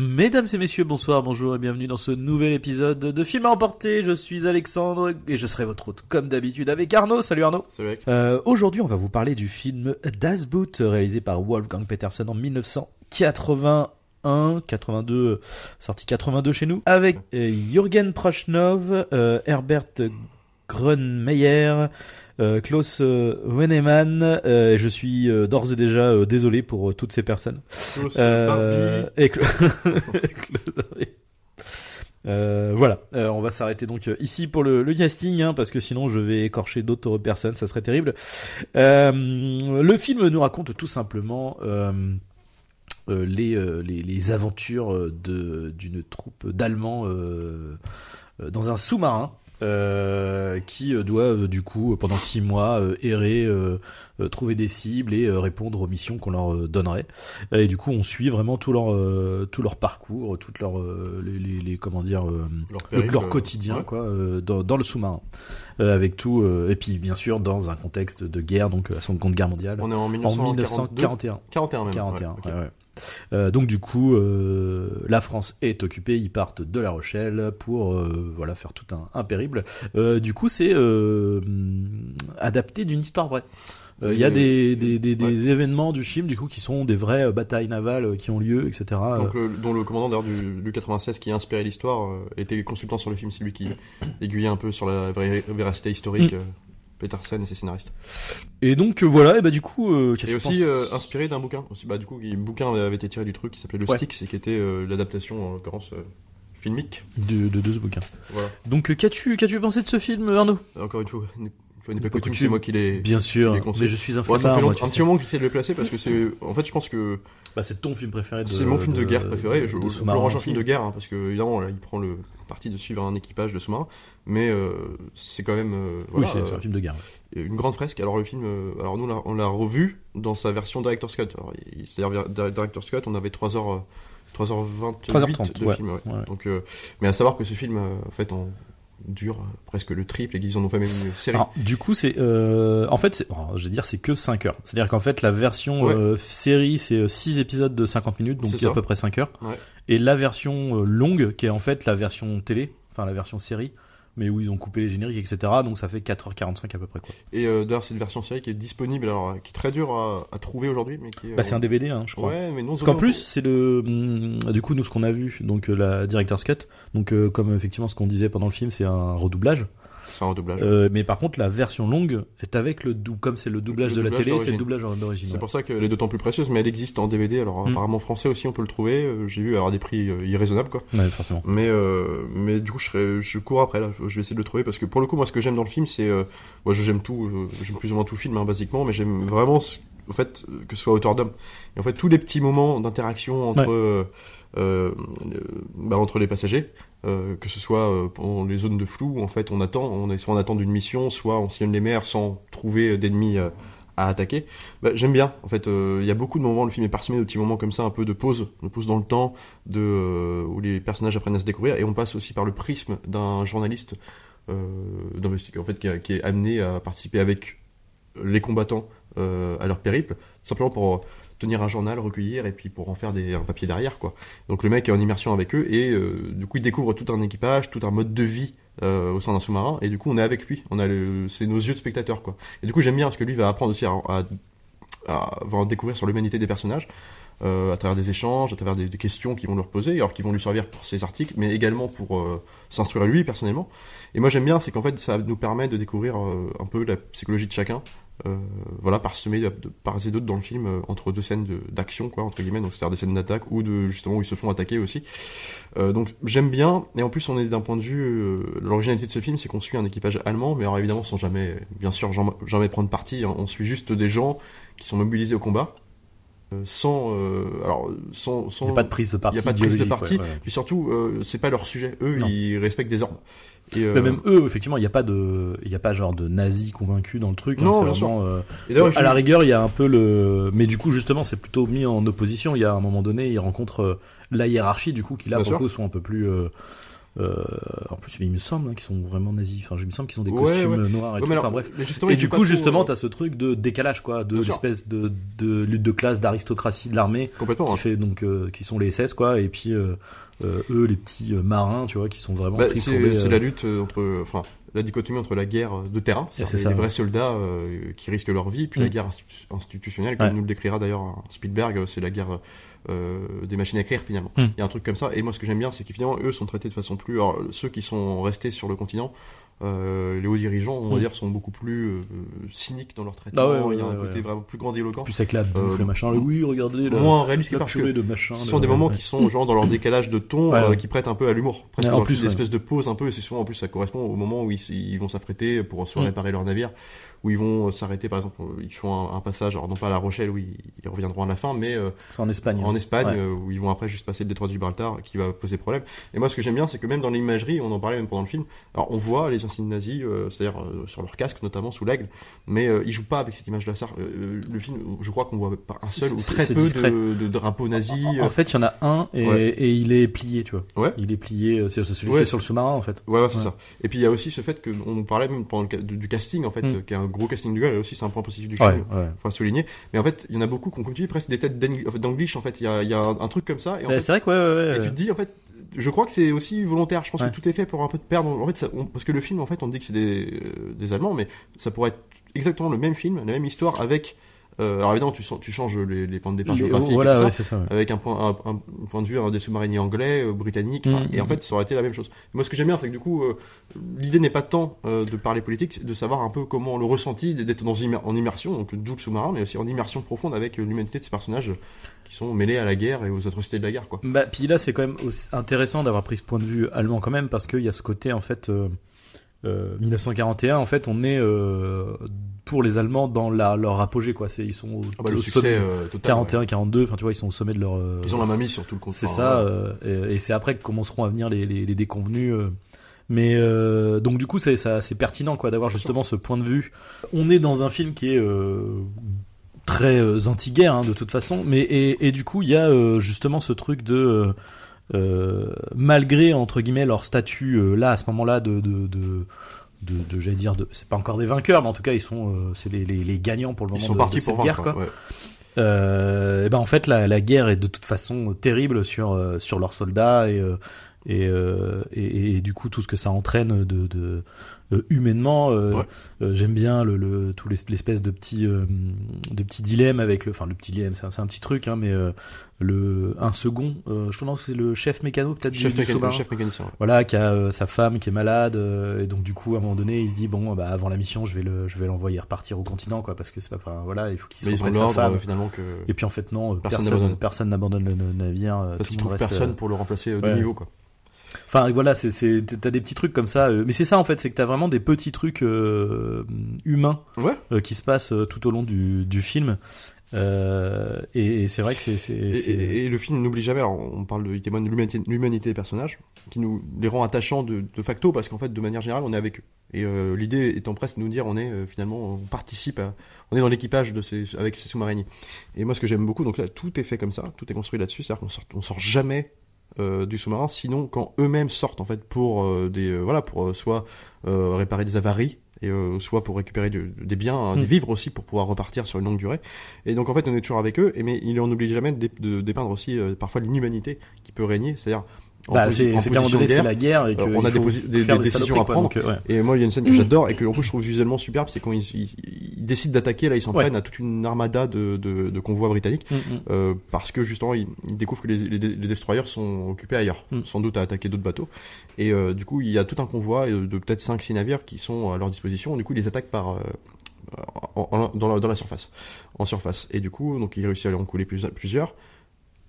Mesdames et messieurs, bonsoir, bonjour et bienvenue dans ce nouvel épisode de Film à emporter. Je suis Alexandre et je serai votre hôte comme d'habitude avec Arnaud. Salut Arnaud. Salut. Euh, Aujourd'hui, on va vous parler du film Das Boot réalisé par Wolfgang Petersen en 1981, 82, sorti 82 chez nous, avec euh, Jürgen Prochnov, euh, Herbert Grunmeyer, euh, Klaus euh, Wennemann. euh, je suis euh, d'ores et déjà euh, désolé pour euh, toutes ces personnes. Euh, et Cla-. Euh, voilà, Euh, on va s'arrêter donc euh, ici pour le, le casting, hein, parce que sinon je vais écorcher d'autres personnes, ça serait terrible. Euh, le film nous raconte tout simplement euh, euh, les, euh, les, les aventures euh, d'une troupe d'Allemands euh, euh, dans un sous-marin. Euh, qui euh, doivent du coup pendant six mois euh, errer, euh, euh, trouver des cibles et euh, répondre aux missions qu'on leur euh, donnerait. Et du coup, on suit vraiment tout leur euh, tout leur parcours, toutes leurs euh, les, les, les- comment dire euh, Leur périple, leur euh, quotidien ouais. quoi euh, dans, dans le sous-marin Euh, avec tout euh, et puis bien sûr dans un contexte de guerre donc la Seconde Guerre mondiale On est en en 1942. 1941 41 même. 41 ouais, ok. ouais, ouais. Euh, donc du coup euh, la France est occupée ils partent de La Rochelle pour euh, voilà faire tout un, un périple du coup c'est adapté d'une histoire vraie il y a des, des, des, ouais. des événements du film du coup qui sont des vraies batailles navales qui ont lieu etc Donc, le- dont le commandant d'ailleurs du, du 96 qui a inspiré l'histoire était consultant sur le film, c'est lui qui aiguillait un peu sur la vraie véracité historique. Mm. Petersen et ses scénaristes. et donc euh, voilà et bah du coup euh, Et aussi penses euh, inspiré d'un bouquin. Aussi, bah, du coup, un bouquin avait été tiré du truc qui s'appelait Le Ouais. Styx et qui était euh, l'adaptation, en l'occurrence, filmique. de, de, de ce bouquin Voilà. donc qu'as-tu qu'as-tu pensé de ce film Arnaud? Encore une fois, une fois n'est pas coutume, c'est moi qui l'ai. Bien sûr, conseille. mais je suis un Ouais, ça fait long- un petit moment que j'essaie de le placer parce que c'est. En fait, je pense que Bah, c'est ton film préféré. de- c'est mon film de, guerre préféré. Je, je le sous-marin range en film de guerre hein, parce que évidemment là, il prend le parti de suivre un équipage de sous-marins, mais euh, c'est quand même euh, Oui, voilà, c'est euh, un film de guerre. une grande fresque. Alors le film, euh, alors nous on l'a- revu dans sa version director's cut. C'est-à-dire director's cut, on avait 3 heures. euh, 3h28 3h30, de ouais, film. ouais. ouais. Donc, euh, mais à savoir que ce film, euh, en fait, en dure euh, presque le triple et qu'ils en ont fait même une série. Alors, du coup, c'est euh, en fait, c'est- je vais dire, c'est que 5 heures. C'est-à-dire qu'en fait, la version Ouais. euh, série, c'est 6 épisodes de 50 minutes, donc C'est à peu près 5 heures. Ouais. Et la version euh, longue, qui est en fait la version télé, enfin la version série, mais où ils ont coupé les génériques, etc. Donc ça fait 4h45 à peu près. Quoi. Et euh, d'ailleurs, c'est une version série qui est disponible, alors euh, qui est très dure à, à trouver aujourd'hui, mais qui est. Bah, c'est un DVD, hein, je crois. Ouais, mais non. Parce qu'en plus, c'est le, hum, du coup, nous, ce qu'on a vu, donc euh, la director's cut, donc euh, comme effectivement ce qu'on disait pendant le film, c'est un redoublage. C'est un redoublage. Euh, mais par contre, la version longue est avec le dou comme c'est le doublage Le de la doublage télé, c'est le doublage en- d'origine. C'est ouais. pour ça qu'elle est d'autant plus précieuse, mais elle existe en DVD. Alors Mm. apparemment français aussi, on peut le trouver. Euh, J'ai vu alors des prix euh, irraisonnables quoi. Ouais, forcément. Mais euh, mais du coup, je je cours après là. Je vais essayer de le trouver parce que pour le coup, moi, ce que j'aime dans le film, c'est, euh, moi, j'aime tout, j'aime plus ou moins tout film, hein, basiquement, mais j'aime vraiment, au fait, que ce soit à hauteur d'homme. Et en fait, tous les petits moments d'interaction entre, Ouais. Euh, euh, bah, entre les passagers, euh, que ce soit pendant les zones de flou, où, en fait, on attend, on est soit en attente d'une mission, soit on sillonne les mers sans trouver d'ennemis. à attaquer, bah, j'aime bien. En fait, il y a beaucoup de moments, le film est parsemé de petits moments comme ça, un peu de pause, de pause dans le temps, où les personnages apprennent à se découvrir, et on passe aussi par le prisme d'un journaliste euh, en fait, qui, est amené à participer avec les combattants à leur périple, simplement pour tenir un journal, recueillir, et puis pour en faire un papier derrière, quoi. Donc le mec est en immersion avec eux, et euh, du coup il découvre tout un équipage, tout un mode de vie euh, au sein d'un sous-marin, et du coup on est avec lui, on a c'est nos yeux de spectateur, quoi. Et du coup j'aime bien parce que lui va apprendre aussi à, découvrir sur l'humanité des personnages. euh, à travers des échanges, à travers des, questions qui vont lui reposer, alors qui vont lui servir pour ses articles, mais également pour s'instruire lui personnellement. Et moi j'aime bien, c'est qu'en fait ça nous permet de découvrir un peu la psychologie de chacun, voilà, parsemé de, part et d'autre dans le film euh, entre deux scènes d'action, quoi, entre guillemets, donc c'est-à-dire des scènes d'attaque ou de justement où ils se font attaquer aussi. Euh, donc j'aime bien, et en plus on est d'un point de vue, euh, l'originalité de ce film, c'est qu'on suit un équipage allemand, mais alors évidemment sans jamais, bien sûr, jamais, prendre parti. hein. on suit juste des gens qui sont mobilisés au combat euh, sans, euh, alors, sans, sans, Il n'y a pas de prise de il parti. y a pas de prise de parti. ouais, ouais. Puis surtout, euh, c'est pas leur sujet. Eux, Non. ils respectent des ordres. Et, euh, Mais même eux, effectivement, il n'y a pas de, il y a pas genre de nazis convaincus dans le truc. hein, Non, c'est bien sûr. vraiment, euh, et d'ailleurs, à la rigueur, il y a un peu le, mais du coup, justement, c'est plutôt mis en opposition. Il y a un moment donné, ils rencontrent euh, la hiérarchie, du coup, qui là, pour le sûr. coup, sont un peu plus. euh, euh, en plus, il me semble hein, qu'ils sont vraiment nazis. Enfin, il me semble qu'ils ont des Ouais, costumes ouais. noirs et Ouais, tout. mais alors, Enfin, bref. Et du coup, justement, euh, t'as ce truc de décalage, quoi, de l'espèce de, de lutte de classe, d'aristocratie de l'armée, complètement. qui hein. fait donc, euh, qui sont les SS, quoi, et puis euh, euh, eux, les petits euh, marins, tu vois, qui sont vraiment Bah, c'est euh, la lutte euh, entre, enfin, la dichotomie entre la guerre de terrain, c'est c'est-à-dire les vrais soldats euh, qui risquent leur vie, puis Mm. la guerre institu- institutionnelle, comme Ouais. nous le décrira d'ailleurs un Spielberg, euh, c'est la guerre euh, des machines à écrire finalement. Mm. Il y a un truc comme ça. Et moi, ce que j'aime bien, c'est que finalement, eux sont traités de façon plus. Alors, ceux qui sont restés sur le continent, euh, les hauts dirigeants, on va Mm. dire, sont beaucoup plus euh, cyniques dans leur traitement. Ah ouais, Il y a un côté vraiment plus grandiloquent, plus avec la bouffe, Euh, le machin, le oui, regardez, la, moins réaliste parce que de machin. ce de- sont des moments qui sont genre dans leur décalage de ton, euh, qui prêtent un peu à l'humour. Presque en plus, une espèce de pause un peu, et c'est souvent en plus ça correspond au moment où ils, ils vont s'affréter pour soit réparer leur navire, où ils vont euh, s'arrêter par exemple, euh, ils font un, un passage, alors non pas à La Rochelle où ils, ils reviendront à la fin, mais euh, en Espagne. en hein. Espagne Ouais. euh, où ils vont après juste passer le détroit de Gibraltar qui va poser problème. Et moi ce que j'aime bien c'est que même dans l'imagerie, on en parlait même pendant le film, alors on voit les insignes nazis, euh, c'est-à-dire euh, sur leur casque notamment sous l'aigle, mais euh, ils jouent pas avec cette image-là. Ça, euh, le film, je crois qu'on voit pas un seul ou très peu de, de drapeaux nazis. En, en fait, il y en a un et, Ouais. et il est plié, tu vois. Ouais. Il est plié, c'est celui qui est sur le sous-marin en fait. Ouais, ouais, c'est ça. Et puis il y a aussi ce fait que on parlait même pendant le du, du casting en fait, Mm. qui est un gros casting du gars, et aussi c'est un point positif du Ouais, film. ouais. Faut souligner. Mais en fait, il y en a beaucoup qui ont comme tu dis presque des têtes d'Eng- en fait, d'English en fait. Il y a, il y a un, un truc comme ça. Et, Bah, c'est vrai que ouais, ouais, ouais. et tu te dis en fait, je crois que c'est aussi volontaire. Je pense Ouais. que tout est fait pour un peu te perdre. En fait, ça- on- parce que le film en fait, on dit que c'est des, euh, des Allemands, mais ça pourrait être exactement le même film, la même histoire avec. Euh, alors évidemment, tu, changes les, les points de départ Les- géographiques. et voilà, tout ça, ouais, c'est ça. ouais. avec un point, un, un- un point de vue un des sous-mariniers anglais, euh, britanniques, Mhm. et en fait ça aurait été la même chose. Moi ce que j'aime bien c'est que du coup euh, l'idée n'est pas tant euh, de parler politique, c'est de savoir un peu comment le ressenti d'être dans immer- en immersion, donc d'où le sous-marin, mais aussi en immersion profonde avec l'humanité de ces personnages qui sont mêlés à la guerre et aux atrocités de la guerre quoi. Bah, puis là, c'est quand même intéressant d'avoir pris ce point de vue allemand quand même, parce qu'il y a ce côté, en fait, euh, euh, 1941, en fait, on est euh, pour les Allemands dans la, leur apogée, quoi. C'est, ils sont au, Ah bah, au succès sommet. euh, total. 41, ouais. 42, enfin, tu vois, ils sont au sommet de leur. euh, Ils ont la mamie sur tout le compte. C'est ça, ouais. euh, et, et c'est après que commenceront à venir les, les, les déconvenus. Mais donc du coup, c'est c'est pertinent quoi d'avoir justement ce point de vue. On est dans un film qui est très anti-guerre hein, de toute façon, mais et, et du coup, il y a justement ce truc de malgré entre guillemets leur statut euh, là à ce moment-là de de, de de, de- j'allais dire de c'est pas encore des vainqueurs mais en tout cas ils sont euh, c'est les, les, les gagnants pour le moment Ils sont de, partis de cette pour guerre vaincre. quoi ouais. euh, et ben en fait la, la guerre est de toute façon terrible sur euh, sur leurs soldats et euh, et, euh, et et du coup tout ce que ça entraîne de, de euh, humainement euh, Ouais. euh, j'aime bien le, le tout l'es- l'espèce de petit euh, de petit dilemme avec le enfin le petit dilemme c'est un, petit truc hein, mais euh, le un second euh, je pense que c'est le chef mécano peut-être du, Chef, du chef mécanicien. ouais. voilà qui a euh, sa femme qui est malade euh, et donc du coup à un moment donné il se dit bon bah avant la mission je vais le je vais l'envoyer repartir au continent quoi parce que c'est pas enfin voilà il faut qu'il de sa femme euh, finalement que et puis en fait non, euh, Personne personne n'abandonne. le, navire. euh, parce qu'ils trouvent reste, personne euh, pour le remplacer euh, de ouais. niveau quoi. Enfin voilà, c'est t'as des petits trucs comme ça. euh, mais c'est ça en fait, c'est que t'as vraiment des petits trucs euh, humains Ouais. euh, qui se passent tout au long du, du film. Euh, et, et c'est vrai que c'est Et, c'est- et- et le film n'oublie jamais, alors on parle de, il témoigne de l'humanité, des personnages, qui nous les rend attachants de, de facto, parce qu'en fait, de manière générale, on est avec eux. Et l'idée étant presque de nous dire, on est finalement, on participe, à, on est dans l'équipage de ces, avec ces sous-mariniers. Et moi, ce que j'aime beaucoup, donc là, tout est fait comme ça, tout est construit là-dessus, c'est-à-dire qu'on sort, on sort jamais euh, du sous-marin, sinon quand eux-mêmes sortent en fait pour euh, des, euh, voilà, pour soit réparer des avaries. Et soit pour récupérer du- des biens, hein, des Mm. vivres aussi pour pouvoir repartir sur une longue durée. Et donc en fait on est toujours avec eux, et, mais il en oublie jamais de, dé- de dépeindre aussi parfois l'inhumanité qui peut régner, c'est-à-dire bah, c'est qu'à un moment position donné de c'est guerre. la guerre et que on a des décisions à quoi. prendre. Donc, ouais. Et moi il y a une scène que j'adore et que en plus je trouve visuellement superbe, c'est quand ils, ils- ils décident d'attaquer, là ils s'en Ouais. prennent à toute une armada de, de, de convois britanniques. Mm, mm. euh, parce que justement ils, ils découvrent que les, les, les destroyers sont occupés ailleurs, Mm. sans doute à attaquer d'autres bateaux. Et euh, du coup il y a tout un convoi euh, de peut-être 5-6 navires qui sont à leur disposition. Du coup ils les attaquent par en- en- dans, la, dans la surface, en surface. Et du coup donc ils réussissent à les en couler plus- plusieurs.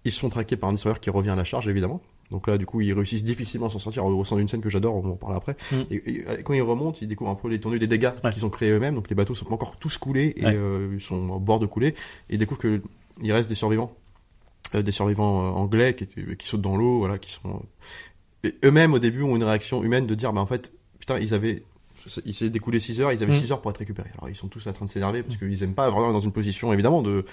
Ils sont traqués par un destroyer qui revient à la charge évidemment. Donc là, du coup, ils réussissent difficilement à s'en sortir au sein d'une scène que j'adore, on en parlera après. Mm. Et, et, euh, quand ils remontent, ils découvrent un peu l'étendue des dégâts Ouais. qu'ils ont créés eux-mêmes. Donc les bateaux sont encore tous coulés et Ouais. euh, ils sont au bord de couler. Et ils découvrent que il reste des survivants, euh, des survivants anglais qui, sautent dans l'eau, voilà, qui sont eux-mêmes au début ont une réaction humaine de dire, bah en fait, putain, ils avaient il s'est découlé 6 heures, ils avaient Mm. 6 heures pour être récupérés. Alors ils sont tous en train de s'énerver parce qu'ils aiment pas vraiment dans une position évidemment de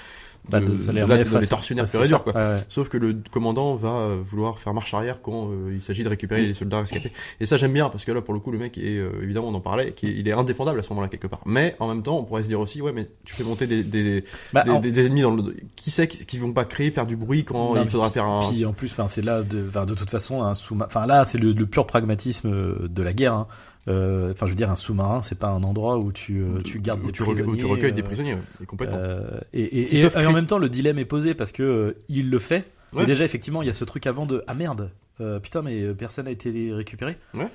Bah, de, de- ça de, de face- les tortionnaires ouais, pur et dur quoi. Ouais. Sauf que le commandant va euh, vouloir faire marche arrière quand euh, il s'agit de récupérer les soldats rescapés. Et ça j'aime bien parce que là pour le coup le mec est euh, évidemment on en parlait, qui est- il est indéfendable à ce moment-là quelque part. Mais en même temps on pourrait se dire aussi ouais mais tu fais monter des des, Bah, des, en- des ennemis dans le qui sait qui, vont pas créer faire du bruit quand Non, il faudra puis- faire un Puis en plus, enfin c'est là, de, de toute façon, un sous Enfin là, c'est le, le pur pragmatisme euh, de la guerre. hein. Euh, Enfin, je veux dire, un sous-marin, c'est pas un endroit où tu, euh, tu gardes où des tu, recueilles- où prisonniers. tu recueilles des euh, prisonniers ouais, complètement. et, et, Qui et- peuvent et en même temps, le dilemme est posé parce que il le fait. Ouais. Mais déjà, effectivement, il y a ce truc avant de ah merde, euh, putain, mais personne n'a été récupéré. Ouais.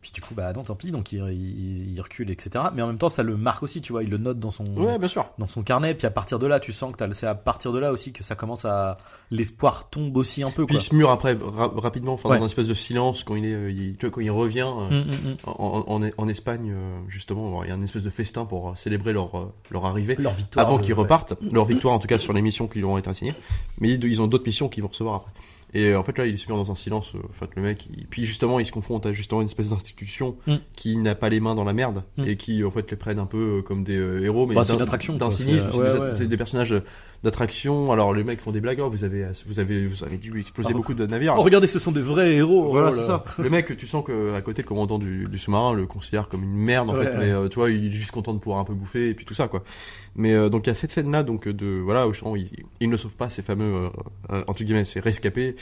Puis du coup, bah non, tant pis. Donc il, il, il recule, etc. Mais en même temps, ça le marque aussi, tu vois. Il le note dans son Ouais bien sûr. dans son carnet. Puis à partir de là, tu sens que t'as- c'est à partir de là aussi que ça commence à l'espoir tombe aussi un peu. Puis Quoi. il se mure après ra- rapidement, enfin Ouais. dans un espèce de silence quand il est, euh, il- tu vois, quand il revient. euh, Mm, mm, mm. En, en, en Espagne, euh, justement, il y a un espèce de festin pour célébrer leur, leur arrivée. Leur victoire. Avant qu'ils ouais. repartent, leur victoire en tout cas sur les missions qui leur ont été assignées, mais ils, ils ont d'autres missions qu'ils vont recevoir après. Et euh, en fait là, il est suivi dans un silence. euh, En fait, le mec, il- puis justement, il se confronte à justement une espèce d'institution Mm. qui n'a pas les mains dans la merde Mm. et qui en fait les prennent un peu euh, comme des euh, héros, mais Bah, c'est une attraction, d'un cynisme. Ouais, ouais. c'est des personnages d'attraction. Alors les mecs font des blagues. Oh, vous avez, vous avez, vous avez dû exploser beaucoup de navires. Oh, regardez, ce sont des vrais héros. Voilà, oh c'est ça. Le mec, tu sens que à côté, le commandant du, du sous-marin le considère comme une merde en Ouais, fait, ouais. mais euh, tu vois, il est juste content de pouvoir un peu bouffer et puis tout ça quoi. Mais euh, donc il y a cette scène là donc de voilà, où il, il ne sauve pas ces fameux euh, euh, entre guillemets, ces rescapés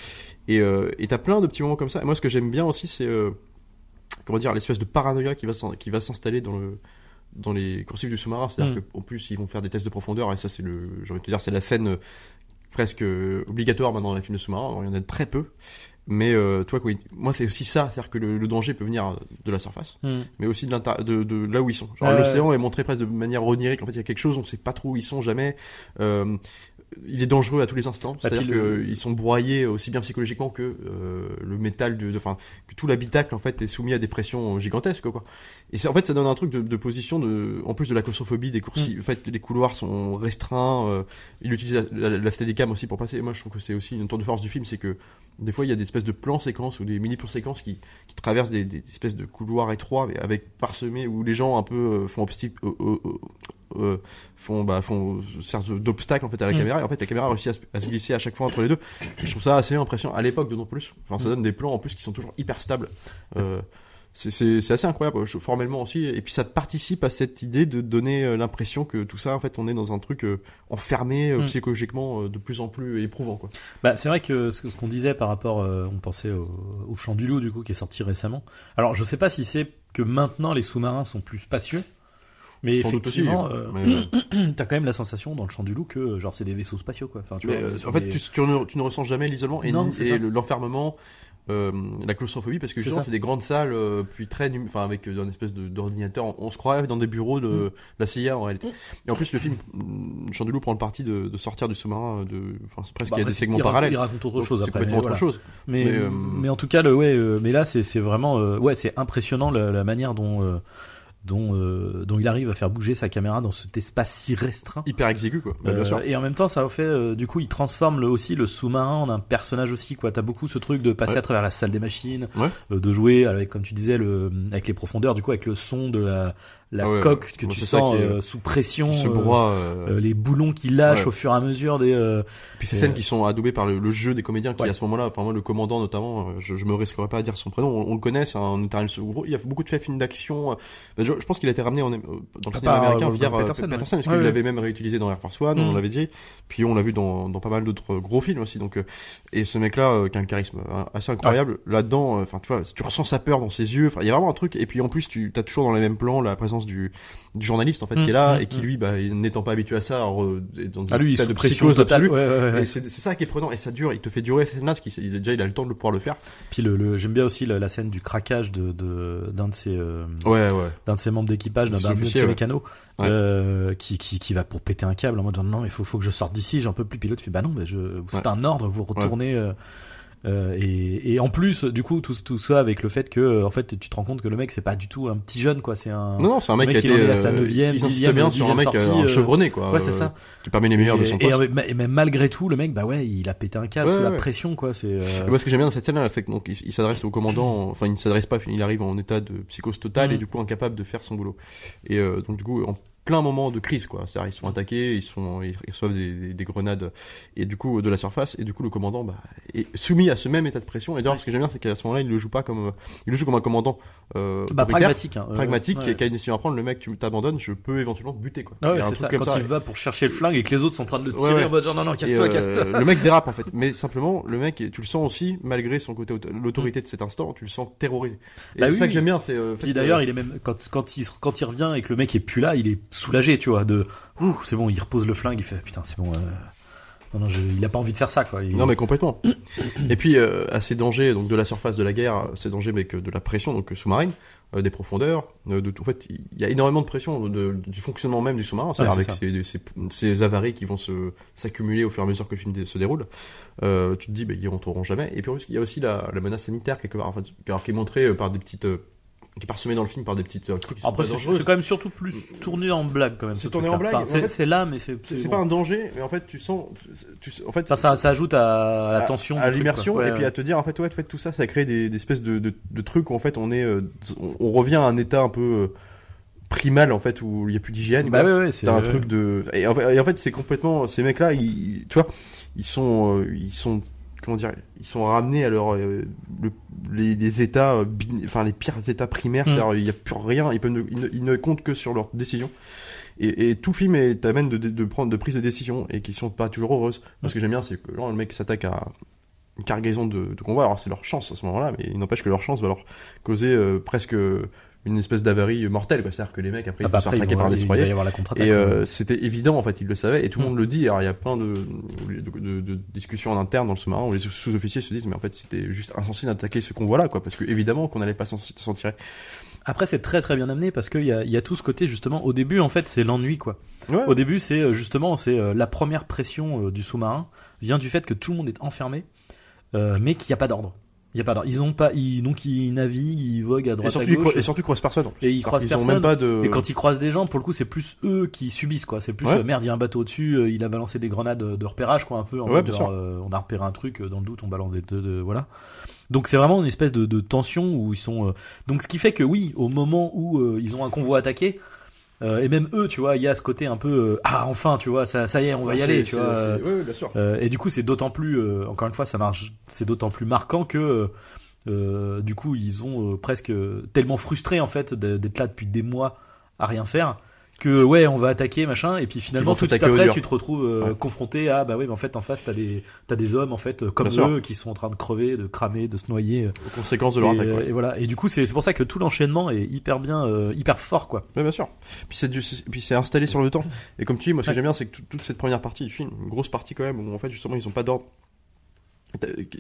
et t'as plein de petits moments comme ça. Et moi, ce que j'aime bien aussi, c'est comment dire, l'espèce de paranoïa qui va qui va s'installer dans le dans les coursives du sous-marin, c'est-à-dire Mm. qu'en plus ils vont faire des tests de profondeur et ça c'est le, j'ai envie de te dire, c'est la scène euh, presque euh, obligatoire maintenant dans les films de sous-marins. Alors, Il y en a très peu, mais euh, toi, quoi, moi c'est aussi ça, c'est-à-dire que le, le danger peut venir de la surface, Mm. mais aussi de, de, de là où ils sont. L'océan est montré presque de manière onirique. En fait, il y a quelque chose, on sait pas trop où ils sont jamais. Euh, il est dangereux à tous les instants. Bah, C'est-à-dire le- qu'ils sont broyés aussi bien psychologiquement que euh, le métal, enfin que tout l'habitacle en fait est soumis à des pressions gigantesques quoi. Et en fait ça donne un truc de, de position de, en plus de la claustrophobie des coursives. Mm. En fait, les couloirs sont restreints. euh, il utilise la, la, la steadicam aussi pour passer. Et moi, je trouve que c'est aussi une tour de force du film, c'est que des fois il y a des espèces de plans séquences ou des mini plans séquences qui, qui traversent des, des espèces de couloirs étroits, mais avec parsemés où les gens un peu euh, font euh, euh, font bah font d'obstacle en fait à la Mm. caméra et en fait la caméra réussit à, se- à se glisser à chaque fois entre les deux Et je trouve ça assez impressionnant à l'époque de non plus enfin ça Mm. donne des plans en plus qui sont toujours hyper stables euh, c'est- assez incroyable formellement aussi et puis ça participe à cette idée de donner euh, l'impression que tout ça en fait on est dans un truc euh, enfermé euh, Mm. psychologiquement de plus en plus éprouvant quoi Bah, c'est vrai que ce qu'on disait par rapport, euh, on pensait au, au Chant du Loup, du coup, qui est sorti récemment. Alors, je sais pas si c'est que maintenant les sous-marins sont plus spacieux, mais Sans effectivement, euh, euh, mais, t'as quand même la sensation dans le Chant du Loup que, genre, c'est des vaisseaux spatiaux, quoi. Enfin, tu Mais, vois, euh, sur en fait, des- tu, tu ne, tu ne ressens jamais l'isolement et, l'enfermement, euh, la claustrophobie, parce que justement, c'est des grandes salles, euh, puis très, enfin, avec euh, un espèce d'ordinateur. On, on se croirait dans des bureaux de Mm. la CIA en réalité. Et en plus, le film, mm, Chandelou prend le parti de, de sortir du sous-marin, de, enfin, c'est presque Bah, il y a après, des segments parallèles. Il raconte autre chose C'est complètement mais autre voilà. chose. Mais, Mais, mais, euh, en tout cas, le, ouais, euh, mais là, c'est c'est vraiment, euh, ouais, c'est impressionnant la, la manière dont, euh, dont, euh, dont il arrive à faire bouger sa caméra dans cet espace si restreint. Hyper exigu, quoi. Bien Euh, sûr. et en même temps, ça fait, euh, du coup, il transforme le, aussi le sous-marin en un personnage aussi, quoi. T'as beaucoup ce truc de passer Ouais. à travers la salle des machines, Ouais. euh, de jouer avec, comme tu disais, le, avec les profondeurs, du coup, avec le son de la, la Ah ouais, coque que tu sens qui euh, sous pression, se euh, broie. euh, euh, les boulons qui lâchent Ouais. au fur et à mesure des. euh, Puis ces scènes euh, qui sont adoubées par le, le jeu des comédiens qui Ouais. à ce moment-là, enfin moi le commandant notamment, je, je me risquerais pas à dire son prénom, on, on le connaît, c'est un éternel second. Il y a beaucoup de films d'action. je, je pense qu'il a été ramené en, dans le Ah, cinéma américain via Peterson, Peterson, parce qu'il l'avait même réutilisé dans Air Force One, on Mm. l'avait dit. Puis on l'a vu dans, dans pas mal d'autres gros films aussi. Donc et ce mec-là qui a un charisme euh, assez incroyable là-dedans. Enfin tu vois, tu ressens sa peur dans ses yeux. Enfin il y a vraiment un truc. Et puis en plus tu as toujours dans les mêmes plans la présence du, du journaliste en fait Mm, qui est là mm, et qui mm. lui, bah, n'étant pas habitué à ça, alors, euh, est dans Ah, un lui, il est état sous de psychose absolue. Ouais, ouais, ouais. Et c'est ça qui est prenant et ça dure, il te fait durer cette natte, parce qu'il il- déjà il a le temps de pouvoir le faire. Puis le, le- j'aime bien aussi la, la scène du craquage de de- d'un de, ses euh, Ouais, ouais. d'un de ses membres d'équipage, d'un de ses mécanos, euh, qui, qui qui va pour péter un câble en mode non il faut faut que je sorte d'ici, j'en peux plus. Pilote fait bah non, je, c'est un ordre, vous retournez. euh, Euh, et, et en plus, du coup, tout, tout ça avec le fait que, euh, en fait, tu te rends compte que le mec, c'est pas du tout un petit jeune, quoi. C'est un. Non, non, c'est un mec, qui est à sa euh, neuvième, il insiste dixième, bien sur un mec sortie, un chevronné quoi. ouais, c'est ça. Qui parmi les meilleurs de son poste. et, mais malgré tout, le mec, bah ouais, il a pété un câble Ouais, sous la pression, quoi. C'est. euh, moi, ce que j'aime bien dans cette scène-là, c'est donc il, s'adresse au commandant, enfin il ne s'adresse pas, il arrive en état de psychose totale et du coup incapable de faire son boulot. Et euh, donc du coup, en plein moment de crise, quoi. C'est-à-dire ils sont attaqués, ils sont, ils reçoivent des, des, des grenades et du coup de la surface et du coup le commandant bah, est soumis à ce même état de pression. Et d'ailleurs, ce que j'aime bien, c'est qu'à ce moment-là, il le joue pas comme, il le joue comme un commandant euh, bah, pragmatique. Hein, pragmatique, ouais. et qui a une décision à prendre. Le mec, tu t'abandonnes, je peux éventuellement te buter, quoi. Ah ouais, c'est ça. comme Quand ça. il va pour chercher le flingue et que les autres sont en train de le tirer Ouais, ouais. en mode genre non non Et, casse-toi euh, casse-toi. le mec dérape en fait, mais simplement le mec, tu le sens aussi malgré son côté auto- l'autorité de cet instant, tu le sens terrorisé. Et Bah c'est oui, ça que j'aime bien, c'est. euh, d'ailleurs, euh, il est même quand quand il quand il revient et que le mec est plus là, il est soulagé, tu vois, de ouh, c'est bon, il repose le flingue, il fait putain, c'est bon. euh, Non non, je- il a pas envie de faire ça quoi. Il- Non mais complètement. Et puis euh, à ces dangers donc de la surface de la guerre, ces dangers mais que de la pression donc sous-marine, euh, des profondeurs, de tout. En fait, il y a énormément de pression de, du fonctionnement même du sous-marin, c'est-à-dire avec ces, ces, ces avaries qui vont se s'accumuler au fur et à mesure que le film dé- se déroule. Tu te dis bah, ils rentreront jamais. Et puis il y a aussi la, la menace sanitaire quelque part, en fait, alors, qui est montrée par des petites qui est parsemée dans le film par des petites euh, trucs qui sont Après, pas c'est dangereuses. c'est quand même surtout plus tourné en blague quand même. C'est ce tourné truc-là. en blague, Enfin, mais en c'est fait, c'est là, mais c'est C'est c'est c'est bon. pas un danger, mais en fait tu sens, tu, en fait Ça, ça, ça ajoute à la tension, à, du truc, l'immersion, quoi. Ouais, et puis ouais. à te dire en fait ouais, en fait tout ça, ça crée des, des espèces de, de, de trucs où en fait on est, euh, on, on revient à un état un peu euh, primal en fait où il y a plus d'hygiène. Bah quoi. ouais, ouais, c'est T'as un ouais. truc de, et en fait, et en fait, c'est complètement ces mecs-là, ils, tu vois, ils sont, euh, ils sont comment dire, ils sont ramenés à leur euh, le- les, les états, euh, enfin les pires états primaires, Mm. c'est-à-dire il y a plus rien, ils, peuvent ne, ils, ne, ils ne comptent que sur leurs décisions. Et, et tout le film est- t'amène de, de, de prendre de prises de décision et qui sont pas toujours heureuses. Moi, ce que j'aime bien, c'est que genre, le mec s'attaque à une cargaison de, de convois. Alors c'est leur chance à ce moment-là, mais il n'empêche que leur chance va leur causer euh, presque une espèce d'avarie mortelle. quoi. C'est-à-dire que les mecs après Ah ils bah vont se attaquer par la contre-attaque. Et euh, c'était évident en fait, il le savait et tout le Mm. monde le dit. Alors il y a plein de, de, de- de discussions en interne dans le sous-marin où les sous-officiers se disent mais en fait c'était juste insensé d'attaquer ce convoi là quoi parce que évidemment qu'on n'allait pas s'en tirer. Après, c'est très très bien amené parce qu'il y a, il y a tout ce côté justement. Au début, en fait, c'est l'ennui quoi. Ouais. Au début, c'est euh, justement c'est euh, la première pression euh, du sous-marin vient du fait que tout le monde est enfermé, euh, mais qu'il n'y a pas d'ordre. Il y a pas. Ils ont pas, ils, donc ils naviguent, ils voguent à Et droite surtout, à ils gauche. cro- et surtout ils croisent personne. Et ils croisent personne. ont même pas de. Et quand ils croisent des gens, pour le coup, c'est plus eux qui subissent quoi. C'est plus Ouais. euh, merde, il y a un bateau au-dessus, euh, il a balancé des grenades de repérage quoi, un peu. En Ouais, mode genre, euh, on a repéré un truc euh, dans le doute, on balance des de, de- voilà. Donc c'est vraiment une espèce de, de tension où ils sont. euh, Donc ce qui fait que oui, au moment où euh, ils ont un convoi attaqué. Euh, et même eux, tu vois, il y a ce côté un peu euh, ah enfin, tu vois, ça, ça y est, on va y aller, tu vois. bien sûr. euh, et du coup, c'est d'autant plus, euh, encore une fois, ça marche, c'est d'autant plus marquant que, du coup, ils ont presque tellement frustrés en fait d'être là depuis des mois à rien faire que ouais, on va attaquer machin, et puis finalement tout de suite après, tu te retrouves euh, Ouais. confronté à bah oui, mais en fait en face t'as des t'as des hommes en fait euh, comme Bien sûr. eux qui sont en train de crever, de cramer, de se noyer. euh, Aux conséquences de leur et, attaque. ouais. et voilà. Et du coup, c'est pour ça que tout l'enchaînement est hyper bien, euh, hyper fort quoi. Ouais, bien sûr. Puis c'est puis c'est installé sur le temps. Et comme tu dis, moi ce que j'aime bien, c'est que tout- toute cette première partie du film, une grosse partie quand même, où en fait justement ils ont pas d'ordre.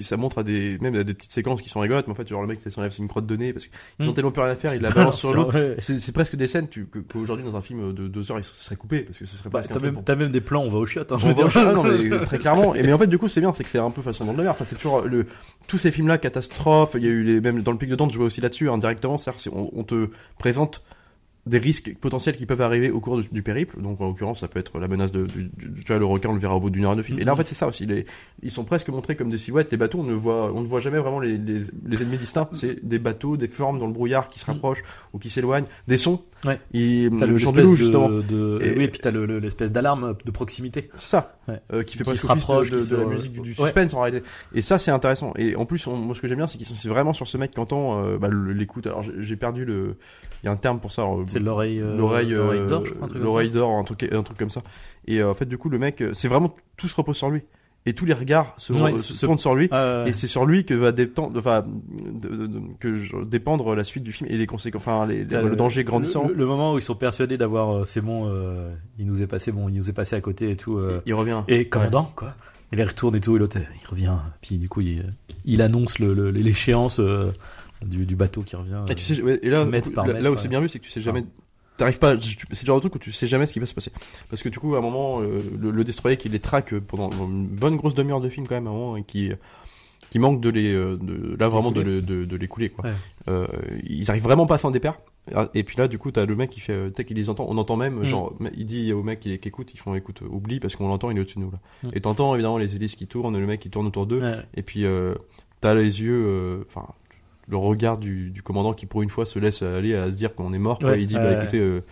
Ça montre à des même à des petites séquences qui sont rigolotes, mais en fait genre le mec s'enlève c'est une crotte de nez parce qu'ils ont Mm. tellement rien à faire, il C'est la pas balance sur l'autre. C'est presque des scènes qu'aujourd'hui dans un film de deux heures il se serait coupé parce que ce serait Bah, un t'as même, t'as même des plans, on va au chiottes. Hein, On va au chat, non, mais très clairement. Et mais en fait, du coup, c'est bien, c'est que c'est un peu façon dans le mer. Enfin, c'est toujours le tous ces films-là, catastrophes. Il y a eu les même dans le pic de Dante, je jouais aussi là-dessus indirectement. C'est- on, on te présente des risques potentiels qui peuvent arriver au cours du, du périple. Donc, en l'occurrence, ça peut être la menace de, du, du- tu vois, le requin, on le verra au bout d'une heure de film. Et là, en fait, c'est ça aussi. Les, ils sont presque montrés comme des silhouettes. Les bateaux, on ne voit, on ne voit jamais vraiment les, les, les ennemis distincts. C'est des bateaux, des formes dans le brouillard qui se rapprochent ou qui s'éloignent, des sons. Ouais. Et, T'as le chant de l'espèce loup, de, justement. de- Et- oui, et puis t'as le- le- l'espèce d'alarme de proximité. C'est ça. Ouais. Euh, qui fait Qui presque de- rapproche, de, qui de la musique du, du Ouais. suspense en réalité. Et ça c'est intéressant. Et en plus, on- moi ce que j'aime bien, c'est qu'ils sont vraiment sur ce mec qui entend euh, bah, l'écoute. Alors j'ai j'ai perdu le. Il y a un terme pour ça. alors, C'est l'oreille, euh, l'oreille, euh, l'oreille d'or, je crois, un truc comme l'oreille d'or, un truc, un truc comme ça. Et euh, en fait, du coup, le mec, c'est vraiment tout se repose sur lui. Et tous les regards se, Ouais, se se- tournent sur lui. Euh, Et c'est sur lui que va dépendre, enfin, de- de- de- que je- dépendre la suite du film et les conséquences, enfin, les- le, danger grandissant. Le, le moment où ils sont persuadés d'avoir, euh, c'est bon, euh, il nous est passé, bon, il nous est passé à côté et tout. Il revient. et commandant, quoi. Et il retourne et tout, et l'autre, il revient. Puis du coup, il, il annonce l'échéance du, du bateau qui revient. Et tu sais, ouais, et là, mètre coup, là, mètre, là où ouais. c'est bien vu, c'est que tu sais jamais. T'arrives pas. C'est le genre de truc où tu sais jamais ce qui va se passer. Parce que du coup, à un moment, euh, le, le destroyer qui les traque pendant une bonne grosse demi-heure de film quand même, à un moment, et qui qui manque de les, euh, de, là vraiment de, les couler quoi. Ouais. Euh, ils arrivent vraiment pas à s'en dépaire. Et puis là, du coup, t'as le mec qui fait, euh, peut-être qu'il les entend, on entend même, Mm. genre, il dit au mec qui, qui écoute, ils font, écoute, oublie parce qu'on l'entend, il est au-dessus de nous là. Mm. Et t'entends évidemment les hélices qui tournent, le mec qui tourne autour d'eux, Ouais. et puis euh, t'as les yeux, euh, enfin, le regard du, du commandant qui pour une fois se laisse aller à se dire qu'on est mort. quoi. Il dit, bah écoutez, euh,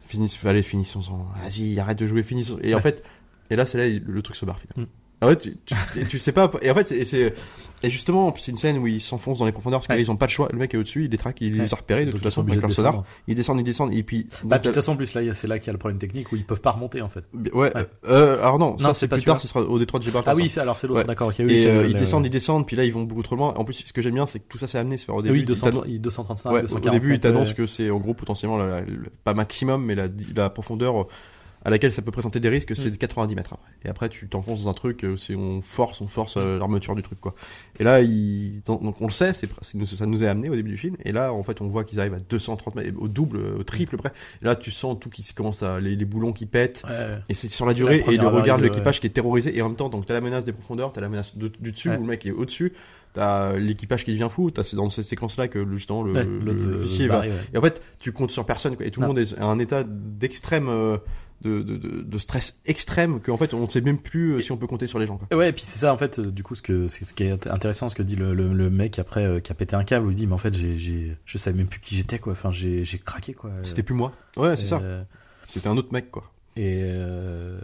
finissons, allez, finissons-en. Vas-y, arrête de jouer, finissons. Et en fait, et là, c'est là le truc se barre finalement. Mm. Ah ouais, tu, tu, tu- sais pas. Et en fait, c'est- c'est et justement, c'est une scène où ils s'enfoncent dans les profondeurs parce Ouais. là, ils ont pas le choix. Le mec est au-dessus, il les traque, il Ouais. les a repérés de Donc, toute façon avec leur sonar. Ils descendent, ils descendent, et puis. Bah, de toute façon, en plus, là, c'est là qu'il y a le problème technique où ils peuvent pas remonter, en fait. Ouais. Ouais. Euh, alors non, Non, ça c'est plus tard, ce sera au détroit de Gibraltar. Ah oui, c'est, alors c'est l'autre, d'accord. ok, oui, et euh, ils descendent, ils descendent, puis là ils vont beaucoup trop loin. En plus, ce que j'aime bien, c'est que tout ça c'est amené. C'est au début, oui, ils 200, t'annoncent- il- 235, Ouais, 240. au début, ils t'annoncent ouais. que c'est en gros potentiellement pas maximum, mais la, la profondeur à laquelle ça peut présenter des risques, c'est Mm. de 90 mètres après. Et après, tu t'enfonces dans un truc, euh, c'est on force, on force euh, l'armature du truc quoi. Et là, ils, donc on le sait, c'est ça nous est amené au début du film. Et là, en fait, on voit qu'ils arrivent à 230 mètres, au double, au triple près. Et là, tu sens tout qui se commence à les, les boulons qui pètent. Ouais. Et c'est sur la durée la et le regard de l'équipage qui est terrorisé et en même temps donc t'as la menace des profondeurs, t'as la menace de- du dessus Ouais. où le mec est au-dessus, t'as l'équipage qui devient fou, t'as c'est dans cette séquence là que le- justement le, Ouais, le- veut l'officier se va ouais. et en fait tu comptes sur personne quoi, et tout le monde est à un état d'extrême euh, de, de, de, de stress extrême qu'en fait on ne sait même plus euh, si on peut compter sur les gens quoi. Ouais, et puis c'est ça en fait. euh, Du coup, ce que ce qui est intéressant, ce que dit le, le, le mec après euh, qui a pété un câble, où il se dit mais en fait, j'ai, je savais même plus qui j'étais quoi. Enfin, j'ai, j'ai craqué quoi. C'était plus moi. Ouais, c'est ça. Euh, C'était un autre mec quoi. Et euh,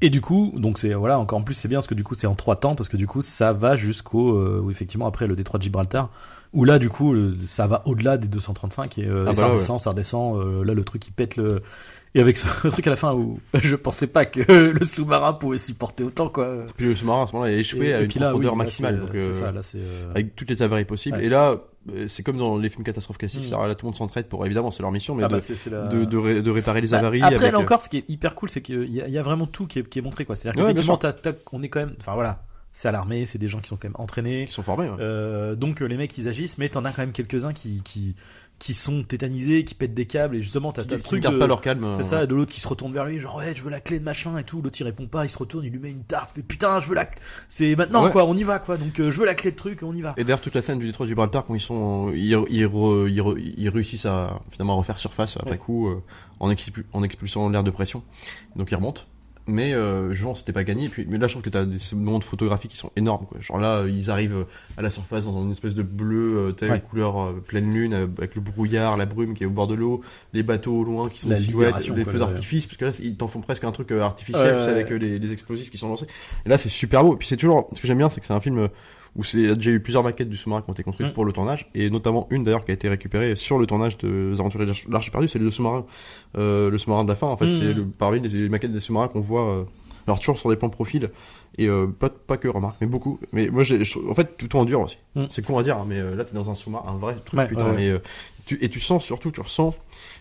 et du coup, donc c'est voilà encore en plus c'est bien parce que du coup c'est en trois temps parce que du coup ça va jusqu'au effectivement après le détroit de Gibraltar où là du coup ça va au-delà des 235 et, euh, Ah et bah ça redescend, ça redescend. euh, là le truc il pète le et avec ce truc à la fin où je pensais pas que le sous-marin pouvait supporter autant quoi. Puis le sous-marin à ce moment-là est échoué Et- à et une là, profondeur oui, là, maximale donc euh, ça là c'est euh, avec toutes les avaries possibles. Ouais. Et là, euh, c'est comme dans les films catastrophes classiques, Mm. ça, là tout le monde s'entraide pour évidemment c'est leur mission, mais ah de, bah, la- de, de, ré- de réparer les Bah, avaries. Après, avec, là encore, ce qui est hyper cool, c'est qu'il y, a- il y a vraiment tout qui est, qui est montré, quoi. C'est-à-dire Ouais, qu'effectivement, on est quand même, enfin voilà, c'est à l'armée, c'est des gens qui sont quand même entraînés. qui sont formés. ouais. Euh, donc euh, les mecs ils agissent, mais t'en as quand même quelques-uns qui, qui, qui sont tétanisés, qui pètent des câbles, et justement t'as qui, ce qui truc gardent de- pas leur calme. C'est euh, ça, de l'autre qui se retourne vers lui, genre ouais, je veux la clé de machin et tout. L'autre il répond pas, il se retourne, il lui met une tarte, mais putain, je veux la. C'est maintenant Ouais. quoi, on y va quoi. Donc euh, je veux la clé de truc, on y va. Et d'ailleurs toute la scène du détroit de Gibraltar quand ils sont ils, ils, re- ils, re- ils réussissent à finalement à refaire surface après coup euh, en, expul- en expulsant l'air de pression donc ils remontent mais euh, genre c'était pas gagné et puis mais là je trouve que t'as des moments de photographie qui sont énormes quoi. Genre là ils arrivent à la surface dans une espèce de bleu euh, telle Ouais. couleur euh, pleine lune euh, avec le brouillard la brume qui est au bord de l'eau les bateaux au loin qui sont des silhouettes les feux d'artifice parce que là ils t'en font presque un truc artificiel Ouais, tu sais, ouais, avec les, les explosifs qui sont lancés. Et là c'est super beau. Et puis c'est toujours ce que j'aime bien c'est que c'est un film où c'est il y a déjà eu plusieurs maquettes du sous-marin qui ont été construites Mm. pour le tournage et notamment une d'ailleurs qui a été récupérée sur le tournage de Les Aventuriers de l'Arche- perdue c'est le sous-marin euh, le sous-marin de la fin en fait Mm. c'est le parmi les, les maquettes des sous-marins qu'on voit euh, alors toujours sur des plans de profil et euh, pas pas que remarque mais beaucoup mais moi j'ai en fait tout en dur aussi Mm. c'est con à dire hein, mais euh, là t'es dans un sous-marin un vrai truc Ouais, putain ouais, euh, tu et tu sens surtout tu ressens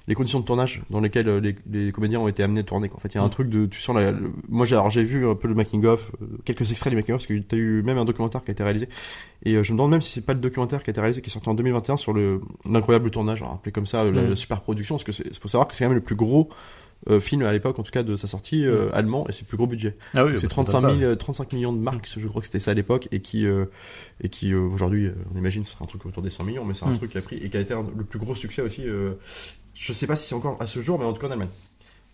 les conditions de tournage dans lesquelles euh, les, les comédiens ont été amenés à tourner quoi. en fait il y a un Mm. truc de tu sens la, le- moi j'ai alors j'ai vu un peu le making of euh, quelques extraits du making of parce que t'as eu même un documentaire qui a été réalisé et euh, je me demande même si c'est pas le documentaire qui a été réalisé qui est sorti en 2021 sur le l'incroyable tournage alors, appelé comme ça la, Mm. la super production parce que c'est faut savoir que c'est quand même le plus gros euh, film à l'époque en tout cas de sa sortie euh, allemand et c'est le plus gros budget Ah oui, c'est bah, 35 m'étonne 000, euh, 35 millions de marques, je crois que c'était ça à l'époque, et qui, euh, et qui euh, aujourd'hui, on imagine, ce sera un truc autour des 100 millions, mais c'est un Mm. truc qui a pris et qui a été un- le plus gros succès aussi. Je sais pas si c'est encore à ce jour, mais en tout cas en Allemagne.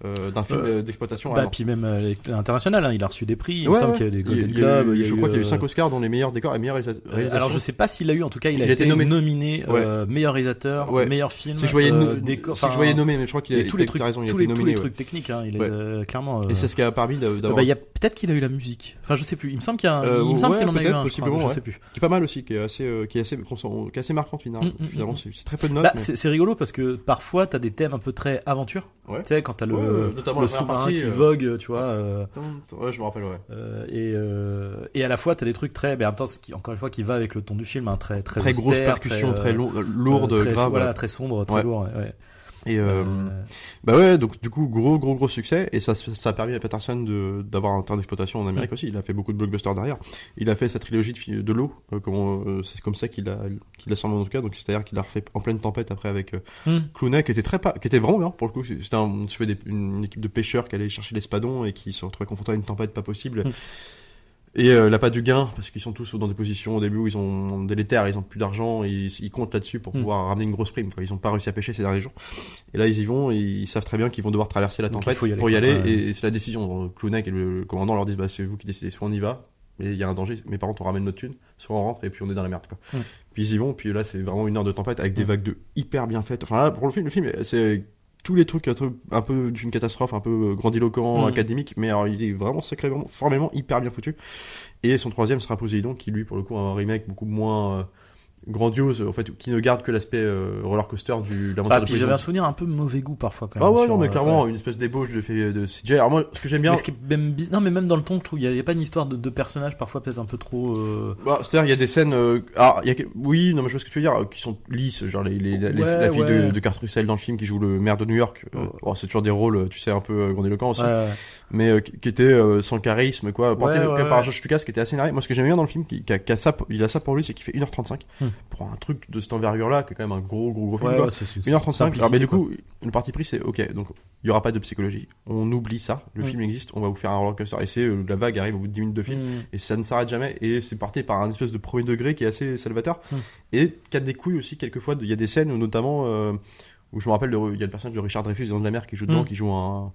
Euh, d'un film Euh, euh, d'exploitation. Bah, puis même euh, l'international, hein, il a reçu des prix. Il Ouais, me semble ouais. qu'il y a eu des Golden Globes. eu- je crois qu'il y a eu euh, 5 Oscars dont les meilleurs décors et meilleures réalisa- réalisations. alors je sais pas s'il l'a eu, en tout cas il, Il a, été été nommé. nominé, meilleur réalisateur, meilleur film, c'est que je voyais, no- décor, c'est voyais nommé, mais je crois qu'il a, tous les trucs, raison, il a tous les, tous trucs techniques, hein, il est clairement. Et c'est ce qui a permis d'avoir bah, il y a peut-être qu'il a eu la musique. Enfin, je sais plus. Il me semble qu'il me semble en a eu un. je sais plus. qui est pas mal aussi, qui est assez, qui est assez, qui est assez marquante finalement. Mm, mm, finalement, mm. c'est très peu de notes. Bah, c'est rigolo parce que parfois t'as des thèmes un peu très aventure. Tu sais, quand t'as le, Ouais, notamment le sous-marin qui euh, vogue, tu vois. euh, Ouais, je me rappelle, ouais. euh, et, euh, et à la fois t'as des trucs très, mais en même temps, qui, encore une fois, qui va avec le ton du film, hein, très très, Très grosse percussion, très, très euh, lourde, euh, très, grave. Voilà, très sombre, très lourd. ouais. Et euh, Euh, bah ouais, donc du coup gros gros gros succès et ça ça a permis à Peterson de d'avoir un terrain d'exploitation en Amérique aussi. Il a fait beaucoup de blockbusters derrière. Il a fait sa trilogie de, de l'eau, euh, comme euh, c'est comme ça qu'il a qu'il a sorti en tout cas. Donc c'est-à-dire qu'il a refait en pleine tempête après avec Hmm. Clooney qui était très pas, qui était vraiment bien pour le coup. C'était un, je fais des- une, une équipe de pêcheurs qui allait chercher l'espadon et qui se retrouvait confronté à une tempête pas possible. Hmm. Et euh, l'appât du gain, parce qu'ils sont tous dans des positions au début où ils ont délétères, ils ont plus d'argent, ils, ils comptent là-dessus pour Mm. pouvoir ramener une grosse prime. Ils ont pas réussi à pêcher ces derniers jours. Et là, ils y vont, et ils savent très bien qu'ils vont devoir traverser la tempête y pour y aller, Ouais. et, c'est la décision. Clounek et le, commandant leur disent, bah, c'est vous qui décidez, soit on y va, mais il y a un danger, mes parents on ramène notre thune, soit on rentre, et puis on est dans la merde, quoi. Mm. Puis ils y vont, puis là, c'est vraiment une heure de tempête avec des Mm. vagues de hyper bien faites. Enfin, là, pour le film, le film, c'est tous les trucs un peu, un peu d'une catastrophe, un peu grandiloquent, Mm. académique, mais alors il est vraiment sacrément, formellement hyper bien foutu. Et son troisième sera Poséidon, qui lui, pour le coup, a un remake beaucoup moins euh, grandiose, en fait, qui ne garde que l'aspect euh, roller coaster du l'aventure Ah, de puis j'avais un souvenir un peu mauvais goût parfois quand même. Ah ouais, sur, non, mais euh, clairement, ouais. une espèce d'ébauche de, fait, de CGI. Alors moi, ce que j'aime bien, Mais ce qui est même Non, mais même dans le ton, je trouve il y a, pas une histoire de, de personnages parfois peut-être un peu trop. euh, bah, c'est-à-dire, il y a des scènes, euh, il y a, oui, non, mais je vois ce que tu veux dire, euh, qui sont lisses, genre les, les, les- Ouais, la fille de, ouais. de Kurt Russell dans le film qui joue le maire de New York. bon, c'est toujours des rôles, tu sais, un peu grandiloquents aussi. Mais euh, qui était euh, sans charisme quoi porté Ouais, ouais, par. George Lucas qui était assez narré moi ce que j'aime bien dans le film qui, qui a, qui a ça il a ça pour lui c'est qu'il fait 1h35 Hmm. pour un truc de cette envergure là qui est quand même un gros gros gros film quoi. ouais, c'est- c'est- 1h35 simplicité, alors mais du quoi. coup le parti pris c'est ok donc il y aura pas de psychologie on oublie ça le Hmm. film existe on va vous faire un roller coaster et c'est euh, la vague arrive au bout de 10 minutes de film Mm. et ça ne s'arrête jamais et c'est porté par un espèce de premier degré qui est assez salvateur Hmm. et qui a des couilles aussi quelquefois il y a des scènes où notamment euh, où je me rappelle il y a le personnage de Richard Dreyfuss dans de la mer qui joue dedans Hmm. qui joue un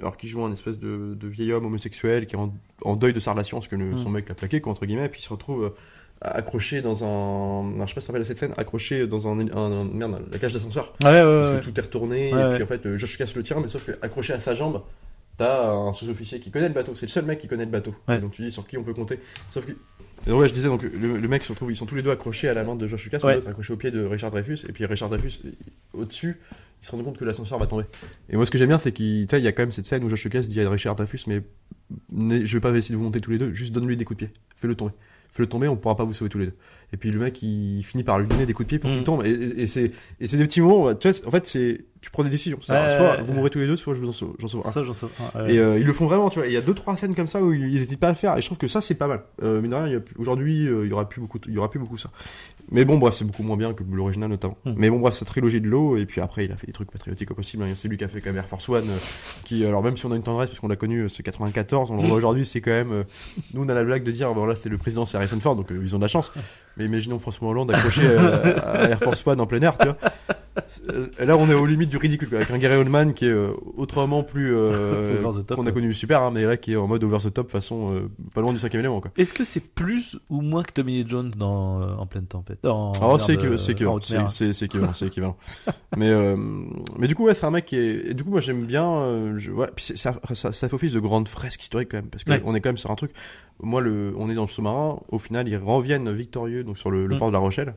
alors qui joue un espèce de, de vieil homme homosexuel qui est en, en deuil de sa relation parce que le- son mec l'a plaqué quoi, entre guillemets et puis il se retrouve euh, accroché dans un je sais pas si ça s'appelle cette scène accroché dans un, un- un- merde la cage d'ascenseur. Ouais, ouais, parce ouais. que tout est retourné et puis en fait Josh casse le tien mais sauf que accroché à sa jambe t'as un sous-officier qui connaît le bateau. C'est le seul mec qui connaît le bateau. Donc tu dis sur qui on peut compter. Sauf que et donc ouais, je disais donc le, le mec se retrouve ils sont tous les deux accrochés à la main de Josh Lucas Ouais. l'autre accroché au pied de Richard Dreyfus et puis Richard Dreyfus au dessus il se rend compte que l'ascenseur va tomber. Et moi ce que j'aime bien c'est qu'il y a quand même cette scène où Josh Lucas dit à Richard Dreyfus mais ne- je vais pas essayer de vous monter tous les deux juste donne-lui des coups de pied. Fais-le tomber. Fais-le tomber on pourra pas vous sauver tous les deux. Et puis le mec il finit par lui donner des coups de pied pour Mhm. qu'il tombe. Et, et- et c'est et c'est des petits moments tu vois en fait c'est tu prends des décisions Ouais, soit vous mourrez tous les deux soit je vous en sauve, j'en sauve un Ça, j'en sais. ouais. et euh, ils le font vraiment, tu vois. Il y a deux trois scènes comme ça où ils n'hésitent pas à le faire, et je trouve que ça c'est pas mal. Euh, mine de rien, aujourd'hui, euh, il y aura plus beaucoup, il y aura plus beaucoup ça. Mais bon, bref, c'est beaucoup moins bien que l'original notamment. Hmm. Mais bon, bref, sa trilogie de l'eau, et puis après, il a fait des trucs patriotiques au possible. hein. C'est lui qui a fait quand même Air Force One, euh, qui, alors même si on a une tendresse parce qu'on l'a connu, euh, c'est 94, on le Hmm. aujourd'hui, c'est quand même. euh, nous, on a la blague de dire, bon là, c'est le président, c'est Harrison Ford, donc ils ont de la chance. Mais imaginons François Hollande accroché euh, à Air Force One en plein air, tu vois. Là, on est aux limites du ridicule, quoi, avec un Gary Oldman qui est euh, autrement plus euh, Over the top, qu'on a ouais. connu super, hein, mais là qui est en mode over the top, façon euh, pas loin du cinquième élément, quoi. Est-ce que c'est plus ou moins que Tommy Lee Jones dans euh, En pleine tempête? Dans, Oh, merde, c'est que c'est que équivalent, c'est équivalent. mais euh, mais du coup ouais, c'est un mec qui est et du coup moi j'aime bien euh, je voilà, puis c'est- ça, ça ça fait office de grande fresque historique quand même parce que Ouais. on est quand même sur un truc moi le on est dans le sous-marin, au final ils reviennent victorieux donc sur le, le Mm. port de la Rochelle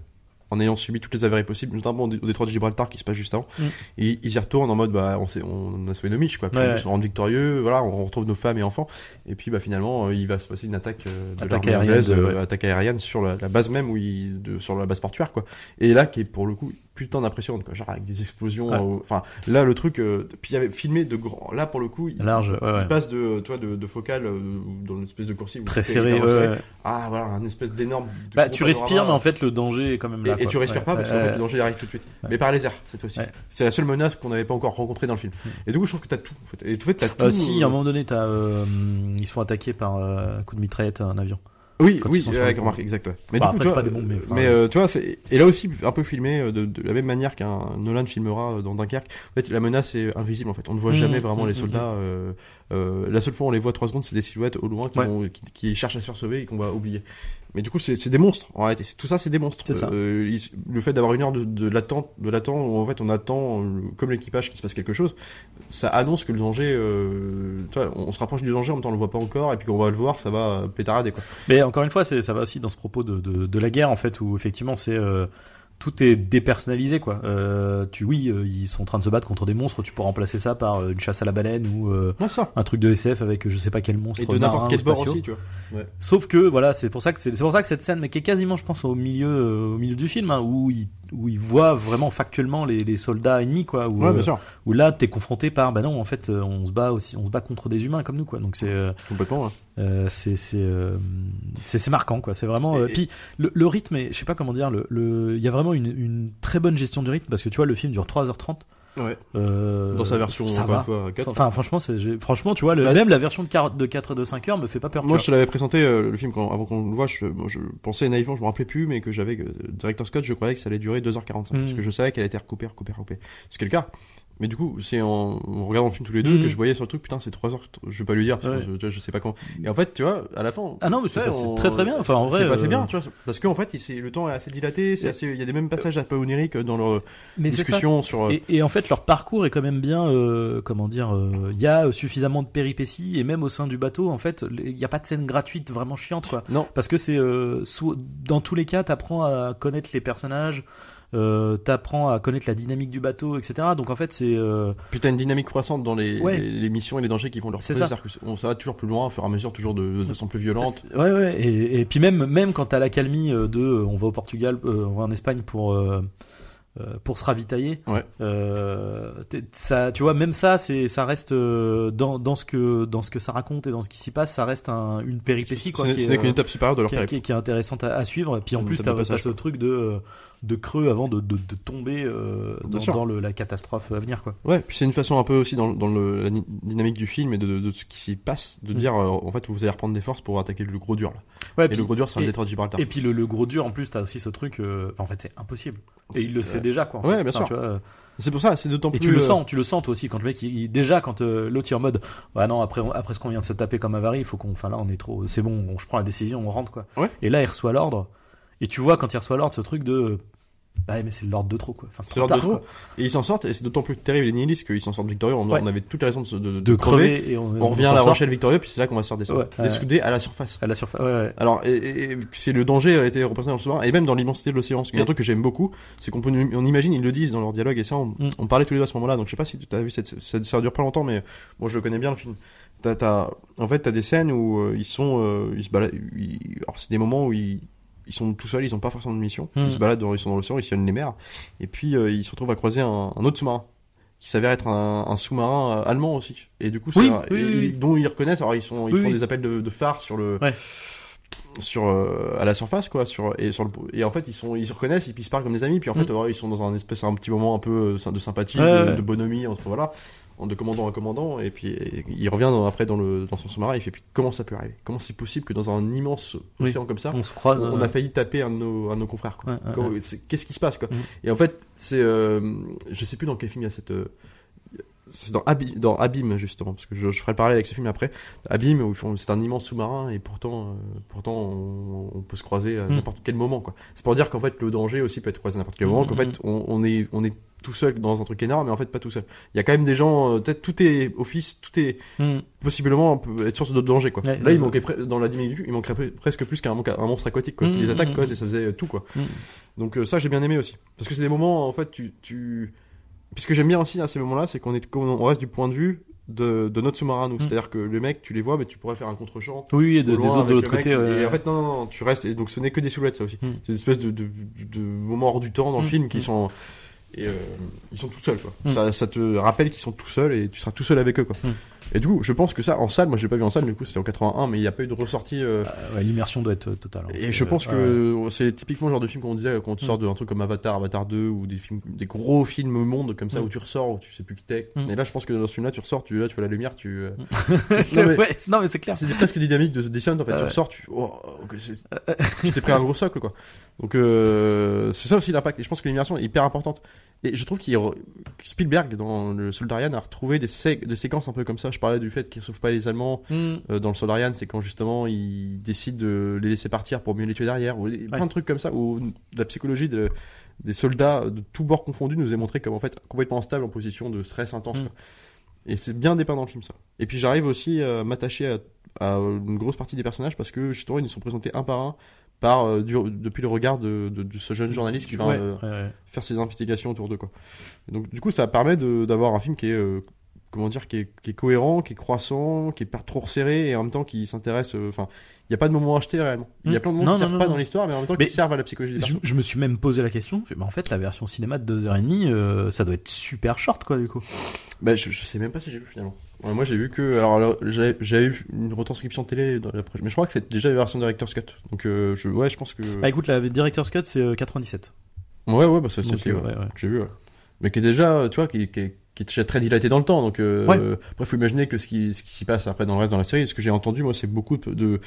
en ayant subi toutes les avaries possibles, notamment au, détroit de Gibraltar qui se passe juste avant. Mm. Et ils y retournent en mode bah on, on a sauvé nos miches quoi, puis Ouais, on ouais. se rend victorieux, voilà, on retrouve nos femmes et enfants. Et puis bah finalement euh, il va se passer une attaque euh, de Attaque aérienne anglaise, de- euh, ouais. attaque aérienne sur la, la base même où il, de, sur la base portuaire quoi. Et là qui est pour le coup putain d'impressionnante quoi, genre avec des explosions. Ouais. euh, Enfin là le truc, euh, puis il y avait filmé de grand, là pour le coup il, Large, ouais, il ouais. passe de toi de, de focale euh, dans une espèce de coursive Très serré. serré. Ah voilà un espèce d'énorme. Bah, tu panorama. respires, mais en fait, le danger est quand même Et, là. et quoi. tu respires pas parce ouais, fait le danger arrive tout de suite. Mais par les airs cette fois-ci. C'est la seule menace qu'on n'avait pas encore rencontrée dans le film. Et du coup je trouve que t'as tout. En fait. Et tout fait t'as tout. Euh, si, à euh, un moment donné, t'as, euh, ils se font attaquer par euh, un coup de mitraillette à un avion. Oui, quand oui, remarque, exact. Ouais. Mais Bah, du coup, après, tu c'est vois, pas des bombes, mais, enfin, mais ouais. euh, tu vois, c'est et là aussi un peu filmé euh, de, de la même manière qu'un Nolan filmera euh, dans Dunkerque. En fait, la menace est invisible. En fait, on ne voit Mhm, jamais vraiment mhm, les soldats. euh, euh, la seule fois où on les voit trois secondes, c'est des silhouettes au loin qui, Ouais. vont- qui, qui cherchent à se faire sauver et qu'on va oublier. Mais du coup, c'est des monstres. En réalité, tout ça, c'est des monstres. Ça. Euh, le fait d'avoir une heure de, de l'attente, de l'attente où en fait on attend, euh, comme l'équipage, qu'il se passe quelque chose, ça annonce que le danger. Euh, vois, on, on se rapproche du danger, en même temps on le voit pas encore, et puis quand on va le voir, ça va pétarader quoi. Mais encore une fois, ça va aussi dans ce propos de, de, de la guerre, en fait, où effectivement, c'est tout est dépersonnalisé, quoi. Euh, tu, oui, euh, ils sont en train de se battre contre des monstres. Tu peux remplacer ça par euh, une chasse à la baleine ou euh, Ouais, ça. un truc de SF avec je sais pas quel monstre Et de n'importe ou quel bord aussi, tu vois. Sauf que voilà, c'est pour ça que c'est, c'est pour ça que cette scène, mais qui est quasiment, je pense, au milieu, euh, au milieu du film, hein, où il où il voit vraiment factuellement les, les soldats ennemis, quoi. Où, Ouais, euh, bien sûr. où là, t'es confronté par, bah non, en fait, on se bat aussi, on se bat contre des humains comme nous, quoi. Donc c'est euh, Complètement, ouais. Euh, c'est c'est euh, marquant quoi c'est vraiment euh, puis le, le rythme est, je sais pas comment dire le le il y a vraiment une, une très bonne gestion du rythme parce que tu vois le film dure 3h30 Ouais. Euh, Dans sa version, ça va. fois, 4. Enfin, franchement, c'est, franchement, tu vois, le, Bah, même la version de 4 de 4 de 5 heures me fait pas peur. Moi, je te l'avais présenté euh, le film quand, avant qu'on le voit. Je, moi, je pensais naïvement, je me rappelais plus, mais que j'avais euh, Director Scott, je croyais que ça allait durer 2h45 parce Mm. que je savais qu'elle était recoupée, recoupée, recoupée. Ce qui est le cas. Mais du coup, c'est en, en regardant le film tous les deux que je voyais sur le truc, putain, c'est 3 heures. Je vais pas lui dire parce Ouais. que je, je sais pas quand. Et en fait, tu vois, à la fin. Ah non, mais c'est on- très très bien. Enfin, en vrai, c'est passé euh, bien, tu vois. Parce qu'en fait, il, le temps est assez dilaté, c'est assez, il y a des mêmes passages un peu oniriques dans leur mais ça. discussion sur. euh, Et, et en fait, leur parcours est quand même bien, euh, comment dire, euh, il y a suffisamment de péripéties et même au sein du bateau, en fait, il n'y a pas de scène gratuite vraiment chiante, quoi. Non. Parce que c'est, euh, dans tous les cas, t'apprends à connaître les personnages, euh, t'apprends à connaître la dynamique du bateau, etc. Donc en fait, c'est, euh, Puis t'as une dynamique croissante dans les, Ouais. les, les missions et les dangers qui vont leur proposer. ça. On- ça va toujours plus loin, au fur et à mesure, toujours de, de façon plus violente. Ouais, ouais. Et, et puis même, même quand t'as l'accalmie euh, de, euh, on va au Portugal, euh, on va en Espagne pour. pour se ravitailler, Ouais. ça, tu vois, même ça, c'est, ça reste dans, dans ce que dans ce que ça raconte et dans ce qui s'y passe, ça reste un, une péripétie quoi, Ce n'est qu'une étape supérieure de leur qui, qui est- qui est intéressante à, à suivre. Puis en plus, t'as, t'as ce truc de de creux avant de, de, de tomber euh, dans, sûr. dans le, la catastrophe à venir quoi. Ouais, puis c'est une façon un peu aussi dans, dans le, la dynamique du film et de, de, ce qui s'y passe, de Mm. dire euh, en fait vous allez reprendre des forces pour attaquer le gros dur là. Ouais, Et puis- le gros dur c'est un et- détroit de Gibraltar. Et puis le, le gros dur en plus, t'as aussi ce truc. euh, en fait, c'est impossible. Et il le sait déjà quoi. en Ouais, fait. bien sûr. C'est pour ça, c'est d'autant Et plus. tu le sens, tu le sens toi aussi quand le mec, il, il- déjà quand euh, l'autre est en mode, ouais non après après ce qu'on vient de se taper comme avarie, il faut qu'on, enfin là on est trop, c'est bon, on- je prends la décision, on rentre quoi. Ouais. Et là il reçoit l'ordre, et tu vois quand il reçoit l'ordre ce truc de, bah mais c'est l'ordre de trop quoi. Enfin, C'est l'ordre de trop. quoi. Et ils s'en sortent, et c'est d'autant plus terrible et nihiliste qu'ils s'en sortent victorieux. On, Ouais. on avait toutes les raisons de, se- de, de De crever. crever et on, On revient à La Rochelle victorieux, puis c'est là qu'on va se redescendre. Ouais, ouais. À la surface. à la surface. Ouais. Alors, et, et- et c'est le danger a été représenté dans le sous-marin et même dans l'immensité de l'océan. Qu'il y a un Ouais. truc que j'aime beaucoup, c'est qu'on peut, on imagine, ils le disent dans leur dialogue et ça, on, Mm. on parlait tous les deux à ce moment-là. Donc je sais pas si tu as vu cette, ça, ça dure pas longtemps, mais moi je le connais bien le film. T'as, t'as- en fait, t'as des scènes où euh, ils sont, euh, ils se baladent. ils- alors c'est des moments où ils, ils sont tout seuls, ils ont pas forcément de mission. Ils se baladent, dans, ils sont dans l'océan, ils sillonnent les mers, et puis euh, ils se retrouvent à croiser un, un autre sous-marin qui s'avère être un, un sous-marin euh, allemand aussi. Et du coup, c'est Oui, un- oui, et- oui, dont ils reconnaissent. Alors ils sont, ils Oui, font des appels de, de phare sur le Ouais. sur euh, à la surface quoi sur et sur le et en fait ils sont ils se reconnaissent et puis ils se parlent comme des amis puis en fait Mm. euh, ils sont dans un espèce un petit moment un peu de sympathie Ouais, de, ouais. de bonhomie entre voilà de commandant à commandant et puis et il revient dans- après dans le dans son sous-marin il fait puis comment ça peut arriver? Comment c'est possible que dans un immense Oui. océan comme ça On se croise. on, on euh, a failli taper un de nos, un de nos confrères. Ouais, ouais, ouais. Qu'est-ce qui se passe quoi? Mhm. Et en fait, c'est, euh, je sais plus dans quel film il y a cette, euh, c'est dans, Abîme justement, parce que je, je ferai le parallèle avec ce film après. Abîme où ils font, c'est un immense sous-marin et pourtant, euh, pourtant on, on peut se croiser à Mhm. n'importe quel moment quoi. C'est pour dire qu'en fait le danger aussi peut être croisé à n'importe quel moment, qu'en fait on, on est, on est tout seul dans un truc énorme, mais en fait pas tout seul. Il y a quand même des gens, euh, peut-être tout est office, tout est possiblement être source de danger quoi. Ouais, Là il manquait dans la jeu, il manquerait pre- presque plus qu'un mon- un monstre aquatique quoi, qui les attaque mhm, quoi, et ça faisait tout quoi. Donc euh, ça j'ai bien aimé aussi parce que c'est des moments en fait tu tu puis ce que j'aime bien aussi à ces moments-là c'est qu'on est on reste du point de vue de, de notre sous-marin nous, Mhm. c'est-à-dire que les mecs tu les vois mais tu pourrais faire un contre-champ Oui, et de- des autres de l'autre le mec, côté. et en fait non, non, non, tu restes et donc ce n'est que des silhouettes ça aussi. Mhm. C'est une espèce de, de, de moments hors du temps dans le Mhm. film qui sont et euh, ils sont tout seuls quoi. Ça, ça te rappelle qu'ils sont tout seuls et tu seras tout seul avec eux quoi. Et du coup, je pense que ça en salle, moi j'ai pas vu en salle du coup, c'était en 81 mais il n'y a pas eu de ressortie euh, Ah, ouais, L'immersion doit être euh, totale. hein. et je pense que c'est typiquement le genre de film qu'on disait quand tu Mm. sors d'un truc comme Avatar, Avatar 2 ou des films, des gros films monde comme ça Mm. où tu ressors où tu sais plus qui t'es. Mm. Et là, je pense que dans ce film-là, tu ressors, tu là, tu vois la lumière, tu. euh, Non, mais- ouais, non, mais c'est clair. C'est presque dynamique de The Descent en fait. Ah tu ressors, tu. Oh, tu t'es pris un gros socle quoi. Donc c'est ça aussi l'impact. Et je pense que l'immersion est hyper importante. Et je trouve qu'il re- Spielberg dans le Soldarian a retrouvé des, sé- des séquences un peu comme ça. Je parlais du fait qu'il ne sauve pas les Allemands Hmm. euh, dans le Soldarian, c'est quand justement il décide de les laisser partir pour mieux les tuer derrière, ou plein de trucs comme ça, où la psychologie de- des soldats de tous bords confondus nous est montrée comme en fait complètement instable en position de stress intense. Mm. quoi. Et c'est bien dépeint dans le film ça. Et puis j'arrive aussi à m'attacher à, à une grosse partie des personnages parce que justement ils sont présentés un par un par euh, du- depuis le regard de, de- de ce jeune journaliste qui va Ouais, euh, ouais, ouais. faire ses investigations autour d'eux quoi. Et donc du coup ça permet de- d'avoir un film qui est euh, comment dire qui est, qui est cohérent, qui est croissant, qui est pas trop resserré et en même temps qui s'intéresse euh, enfin il y a pas de moment acheté réellement. Il y a Mm. plein de moments Non, qui non, servent non, pas non. dans l'histoire mais en même temps Mais qui servent à la psychologie des Je, je me suis même posé la question. Mais en fait, la version cinéma de 2h30, euh, ça doit être super short, quoi, du coup. Bah, je, je sais même pas si j'ai vu finalement. Ouais, moi j'ai vu que alors, j'avais eu une retranscription télé dans la mais je crois que c'est déjà la version director's cut. Donc euh, je ouais, je pense que Bah écoute, la Director's Cut, c'est euh, 97. Ouais ouais bah c'est euh, ouais, ouais. J'ai vu ouais. Mais qui est déjà, tu vois, qui, qui, est- qui est déjà très dilaté dans le temps. Donc, euh, Ouais. après, faut imaginer que ce qui, ce qui s'y passe après dans le reste dans la série, ce que j'ai entendu, moi, c'est beaucoup de,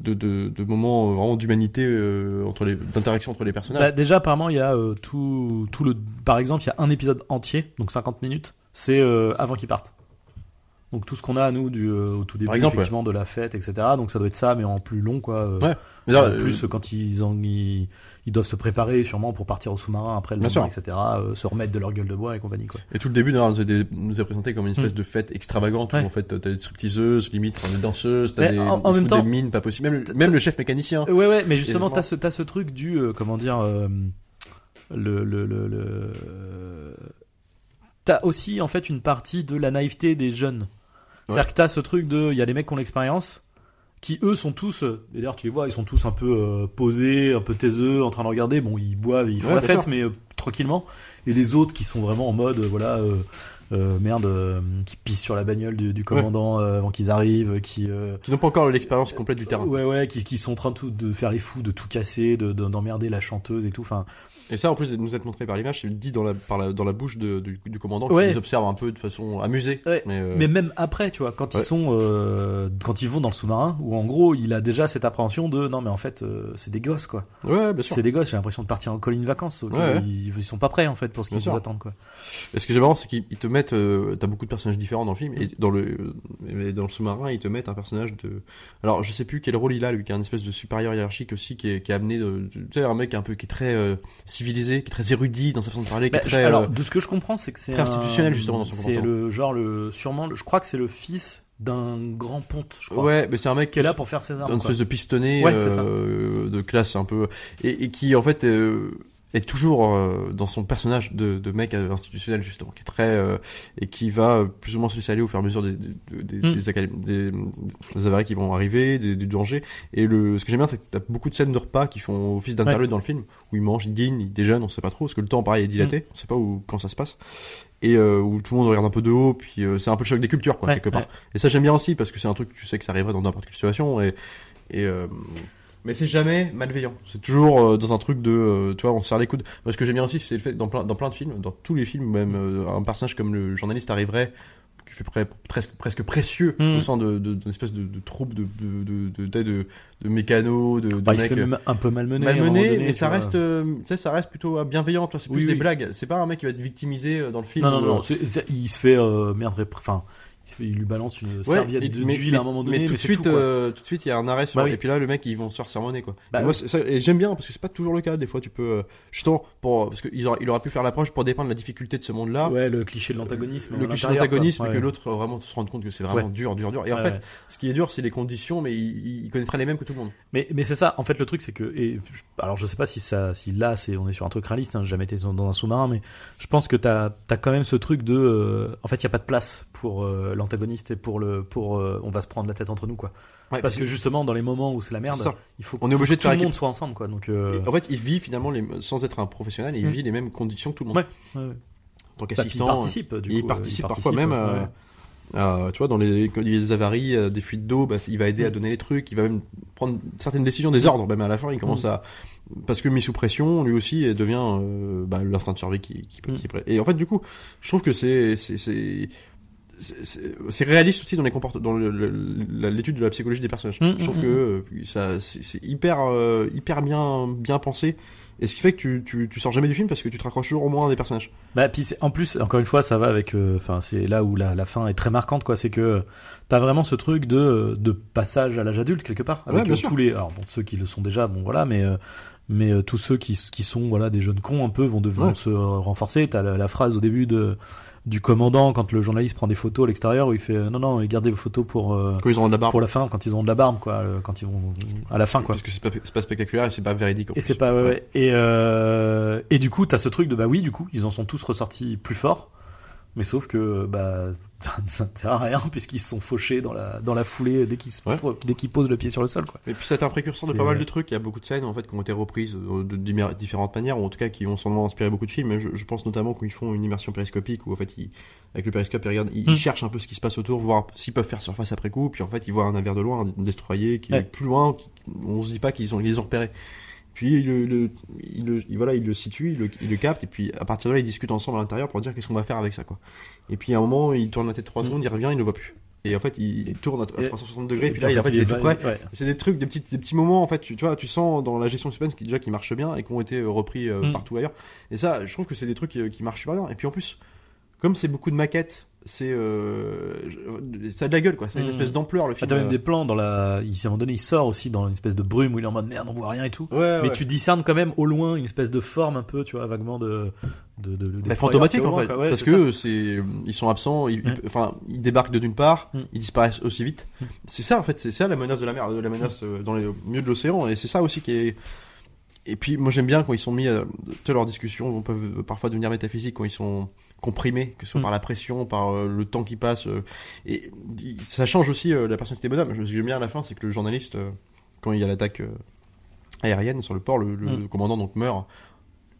de, de, moments euh, vraiment d'humanité, euh, entre les, d'interaction entre les personnages. Bah, déjà, apparemment, il y a euh, tout, tout le. Par exemple, il y a un épisode entier, donc 50 minutes, c'est avant qu'ils partent. Donc tout ce qu'on a, nous, du, euh, au tout début, exemple, effectivement, de la fête, etc. Donc ça doit être ça, mais en plus long, quoi. euh, Ouais. En plus, euh, quand ils, en, ils, ils doivent se préparer sûrement pour partir au sous-marin après le lendemain, etc. euh, se remettre de leur gueule de bois et compagnie, quoi. Et tout le début d'ailleurs, nous, a présenté comme une espèce de fête extravagante Hmm. Ouais. où en fait t'as des stripteaseuses, limite t'as des danseuses, t'as des, en- en des- même temps- des mines pas possibles, même, le- même le chef mécanicien. Ouais, ouais, mais justement, t'as ce, t'as ce truc du, euh, comment dire, euh, le, le, le, le- t'as aussi en fait une partie de la naïveté des jeunes. C'est-à-dire que t'as ce truc de, il y a des mecs qui ont l'expérience, qui eux sont tous, d'ailleurs tu les vois, ils sont tous un peu euh, posés, un peu taiseux, en train de regarder. Bon, ils boivent, ils font Ouais, la fête, sûr. mais euh, tranquillement. Et les autres qui sont vraiment en mode, euh, voilà. euh, euh, merde, euh, qui pissent sur la bagnole du, du commandant euh, avant qu'ils arrivent, qui euh, Qui n'ont pas encore l'expérience complète du terrain. Ouais, ouais, qui, qui sont en train de, de faire les fous, de tout casser, de, de- d'emmerder la chanteuse et tout. Enfin, Et ça, en plus de nous être montré par l'image, c'est dit dans la, par la, dans la bouche de- du, du commandant Ouais. qui les observe un peu de façon amusée. Ouais. Mais, euh, mais même après, tu vois, quand ils sont, euh, quand ils vont dans le sous-marin, où en gros, il a déjà cette appréhension de non, mais en fait, euh, c'est des gosses, quoi. ouais, bien sûr. C'est des gosses. J'ai l'impression de partir en colline vacances. Ils, ils sont pas prêts en fait pour ce qu'ils nous attendent, quoi. Et ce que j'aime marrant, c'est qu'ils ils te mettent, t'as beaucoup de personnages différents dans le film, et dans le, et dans le sous-marin, ils te mettent un personnage de, alors je sais plus quel rôle il a, lui, qui est un espèce de supérieur hiérarchique aussi, qui est, qui est amené de, tu sais, un mec un peu, qui est très civilisé, qui est très érudit dans sa façon de parler, qui Bah, est je- très, alors, euh, de ce que je comprends, c'est que c'est très un- institutionnel, justement, dans son C'est le genre le, sûrement, le- je crois que c'est le fils d'un grand ponte, je crois, ouais, mais c'est un mec qui est là pour faire ses armes. une espèce de pistonné Ouais, euh, de classe un peu et, et qui en fait euh, est toujours euh, dans son personnage de, de mec euh, institutionnel justement qui est très euh, et qui va euh, plus ou moins se laisser aller au fur et à mesure des des, des, Mm. des, académ- des- des avaries qui vont arriver des, du danger et le ce que j'aime bien c'est que t'as beaucoup de scènes de repas qui font office d'interlude dans le film où ils mangent ils dînent ils déjeunent on sait pas trop parce que le temps pareil est dilaté Mm. on sait pas où quand ça se passe et euh, où tout le monde regarde un peu de haut puis euh, c'est un peu le choc des cultures quoi Ouais, quelque part ouais. et ça j'aime bien aussi parce que c'est un truc tu sais que ça arriverait dans n'importe quelle situation et et euh, mais c'est jamais malveillant. C'est toujours euh, dans un truc de, euh, tu vois, on se serre les coudes. Moi, ce que j'aime bien aussi, c'est le fait dans plein, dans plein de films, dans tous les films, même euh, un personnage comme le journaliste arriverait, qui fait presque, presque précieux Mm. au sein de, de, d'une espèce de, de troupe de, de, de, mécanos, de, Bah, il se mecs. fait même un peu malmené. donné, mais ça reste, euh, ça reste plutôt bienveillant. tu vois, C'est plus Oui, des oui. blagues. C'est pas un mec qui va être victimisé dans le film. Non, non, non, il se fait merde, enfin, il, lui balance une Ouais, serviette mais- d'huile à un moment donné, mais tout de suite, tout, euh, tout de suite, il y a un arrêt sur. Bah oui. Et puis là, le mec, ils vont se faire sermonner, quoi. Bah et moi, c'est ça- et j'aime bien parce que c'est pas toujours le cas. Des fois, tu peux, euh, justement, pour parce qu'il aura, il aura pu faire l'approche pour dépeindre la difficulté de ce monde-là. Ouais, le cliché de l'antagonisme. Le cliché de l'antagonisme, et que Ouais. l'autre euh, vraiment se rende compte que c'est vraiment Ouais. dur, dur, dur. Et en Ouais, fait, ouais. ce qui est dur, c'est les conditions, mais il, il connaîtrait les mêmes que tout le monde. Mais, mais c'est ça, en fait, le truc, c'est que. Et, alors, je sais pas si, ça, si là, c'est, on est sur un truc réaliste, hein, j'ai jamais été dans un sous-marin, mais je pense que t'as as quand même ce truc de. euh, en fait, il n'y a pas de place pour euh, l'antagoniste et pour le. Pour, euh, on va se prendre la tête entre nous, quoi. Parce que justement, dans les moments où c'est la merde, il faut, On est faut obligé que de tout le monde soit ensemble, quoi. Donc, euh, en fait, il vit finalement, les, sans être un professionnel, il Mm. vit les mêmes conditions que tout le monde. Ouais, ouais, ouais. En tant Bah, qu'assistant. il participe, du il coup, participe euh, parfois même à- tu vois dans les quand il y a des avaries euh, des fuites d'eau bah, il va aider à donner les trucs il va même prendre certaines décisions des ordres même à la fin il commence à parce que mis sous pression lui aussi il devient euh, bah, l'instinct de survie qui, qui, qui et en fait du coup je trouve que c'est c'est c'est réaliste aussi dans les comportements dans l'étude de la psychologie des personnages. Mm, je trouve mm, que euh, ça c'est hyper euh, hyper bien bien pensé. Et ce qui fait que tu, tu, tu sors jamais du film parce que tu te raccroches toujours au moins à des personnages. Bah puis en plus encore une fois ça va avec euh, enfin c'est là où la, la fin est très marquante quoi. C'est que euh, t'as vraiment ce truc de de passage à l'âge adulte quelque part. Avec Ouais, tous les alors bon ceux qui le sont déjà bon voilà mais mais euh, tous ceux qui qui sont voilà des jeunes cons un peu vont devoir Ouais. se renforcer. T'as la, la phrase au début de du commandant quand le journaliste prend des photos à l'extérieur où il fait euh, non non gardez vos photos pour euh, quand ils ont de la barbe. pour la fin quand ils ont de la barbe quoi euh, quand ils vont à la fin quoi. Parce que c'est pas, c'est pas spectaculaire et c'est pas véridique en et c'est pas ouais, ouais. Et euh, et du coup t'as ce truc de bah oui du coup ils en sont tous ressortis plus forts, mais sauf que bah ça ne sert à rien puisqu'ils se sont fauchés dans la dans la foulée dès qu'ils Ouais. dès qu'ils posent le pied sur le sol quoi. Et puis c'est un précurseur de pas mal euh, de trucs. Il y a beaucoup de scènes en fait qui ont été reprises euh, de, différentes manières, ou en tout cas qui ont sûrement inspiré beaucoup de films. Mais je, je pense notamment quand ils font une immersion périscopique, où en fait ils, avec le périscope ils regardent, ils, Hmm. ils cherchent un peu ce qui se passe autour, voir s'ils peuvent faire surface après coup. Puis en fait ils voient un navire de loin, un destroyer qui Ouais. est plus loin. Qui, on se dit pas qu'ils ont ils les ont repérés. Puis il le, le- il le- il- voilà, il le situe, il le, il le capte, et puis à partir de là, ils discutent ensemble à l'intérieur pour dire qu'est-ce qu'on va faire avec ça, quoi. Et puis à un moment, il tourne la tête 3 Mm. secondes, il revient, il ne voit plus. Et en fait, il, tourne à à Et- 360 degrés, et puis là, il, en fait, il est tout. Ouais. C'est des trucs, des petits, des petits moments en fait. Tu, tu vois, tu sens dans la gestion de suspense qui déjà qui marche bien et qui ont été euh, repris euh, Mm. partout ailleurs. Et ça, je trouve que c'est des trucs qui, qui marchent super bien. Et puis en plus, comme c'est beaucoup de maquettes, c'est euh, ça a de la gueule quoi. A une Mm. espèce d'ampleur le Ah, film. t'as même euh. des plans dans la. Ici, à un moment donné, il sort aussi dans une espèce de brume où il est en mode merde, on voit rien et tout. Ouais, Mais ouais. tu discernes quand même au loin une espèce de forme un peu, tu vois, vaguement de. de, de, de Bah, fantomatique en fait, quoi. Ouais, parce c'est que c'est ils sont absents, ils, Ouais. enfin ils débarquent de d'une part, Mm. ils disparaissent aussi vite. Mm. C'est ça en fait, c'est ça la menace de la mer, la menace euh, dans les au milieu de l'océan, et c'est ça aussi qui est. Et puis moi j'aime bien quand ils sont mis, euh, sais, leurs discussions peuvent parfois devenir métaphysiques quand ils sont comprimés, que ce soit Mm. par la pression, par euh, le temps qui passe, euh, et ça change aussi euh, la personnalité des bonhommes. Ce que j'aime bien à la fin, c'est que le journaliste, euh, quand il y a l'attaque euh, aérienne sur le port, le, le Mm. commandant donc meurt.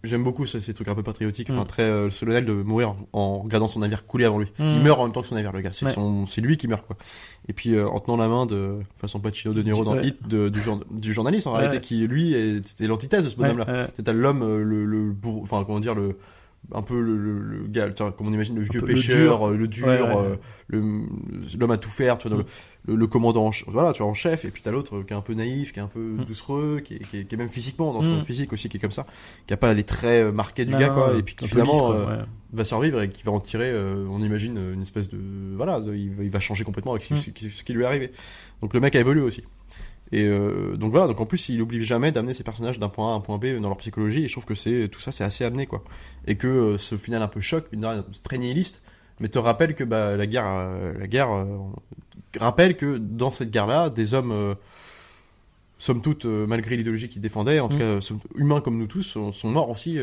J'aime beaucoup ces trucs un peu patriotiques, enfin Mm. très euh, solennels de mourir en regardant son navire couler avant lui. Mm. Il meurt en même temps que son navire, le gars. C'est Ouais. lui qui meurt quoi. Et puis euh, en tenant la main de façon Pacino de Niro dans Ouais. Hit de- du, du journaliste en Ouais. réalité qui lui est- c'était l'antithèse de ce bonhomme-là. C'est l'homme euh, le, le enfin comment dire le un peu le, le, le gars, comme on imagine le vieux pêcheur, euh, le dur, euh, l'homme à tout faire, tu vois, Mm. le, commandant, voilà, tu vois, en chef, et puis t'as l'autre qui est un peu naïf, qui est un peu Mm. doucereux, qui est, qui, est, qui est même physiquement dans son Mm. physique aussi, qui est comme ça, qui a pas les traits euh, marqués du Non, gars, quoi, et puis qui finalement lisse, quoi, euh, ouais. va survivre et qui va en tirer, euh, on imagine une espèce de, voilà, de- il, va- il va changer complètement avec ce, Mm. ce qui lui est arrivé. Donc le mec a évolué aussi. Et euh, donc voilà, donc en plus il oublie jamais d'amener ses personnages d'un point A à un point B dans leur psychologie et je trouve que c'est tout ça c'est assez amené quoi. Et que euh, ce final un peu choc, une c'est très nihiliste, mais te rappelle que bah la guerre euh, la guerre euh, rappelle que dans cette guerre-là, des hommes somme toute malgré l'idéologie qu'ils défendaient, en tout Mm. cas humains comme nous tous sont, sont morts aussi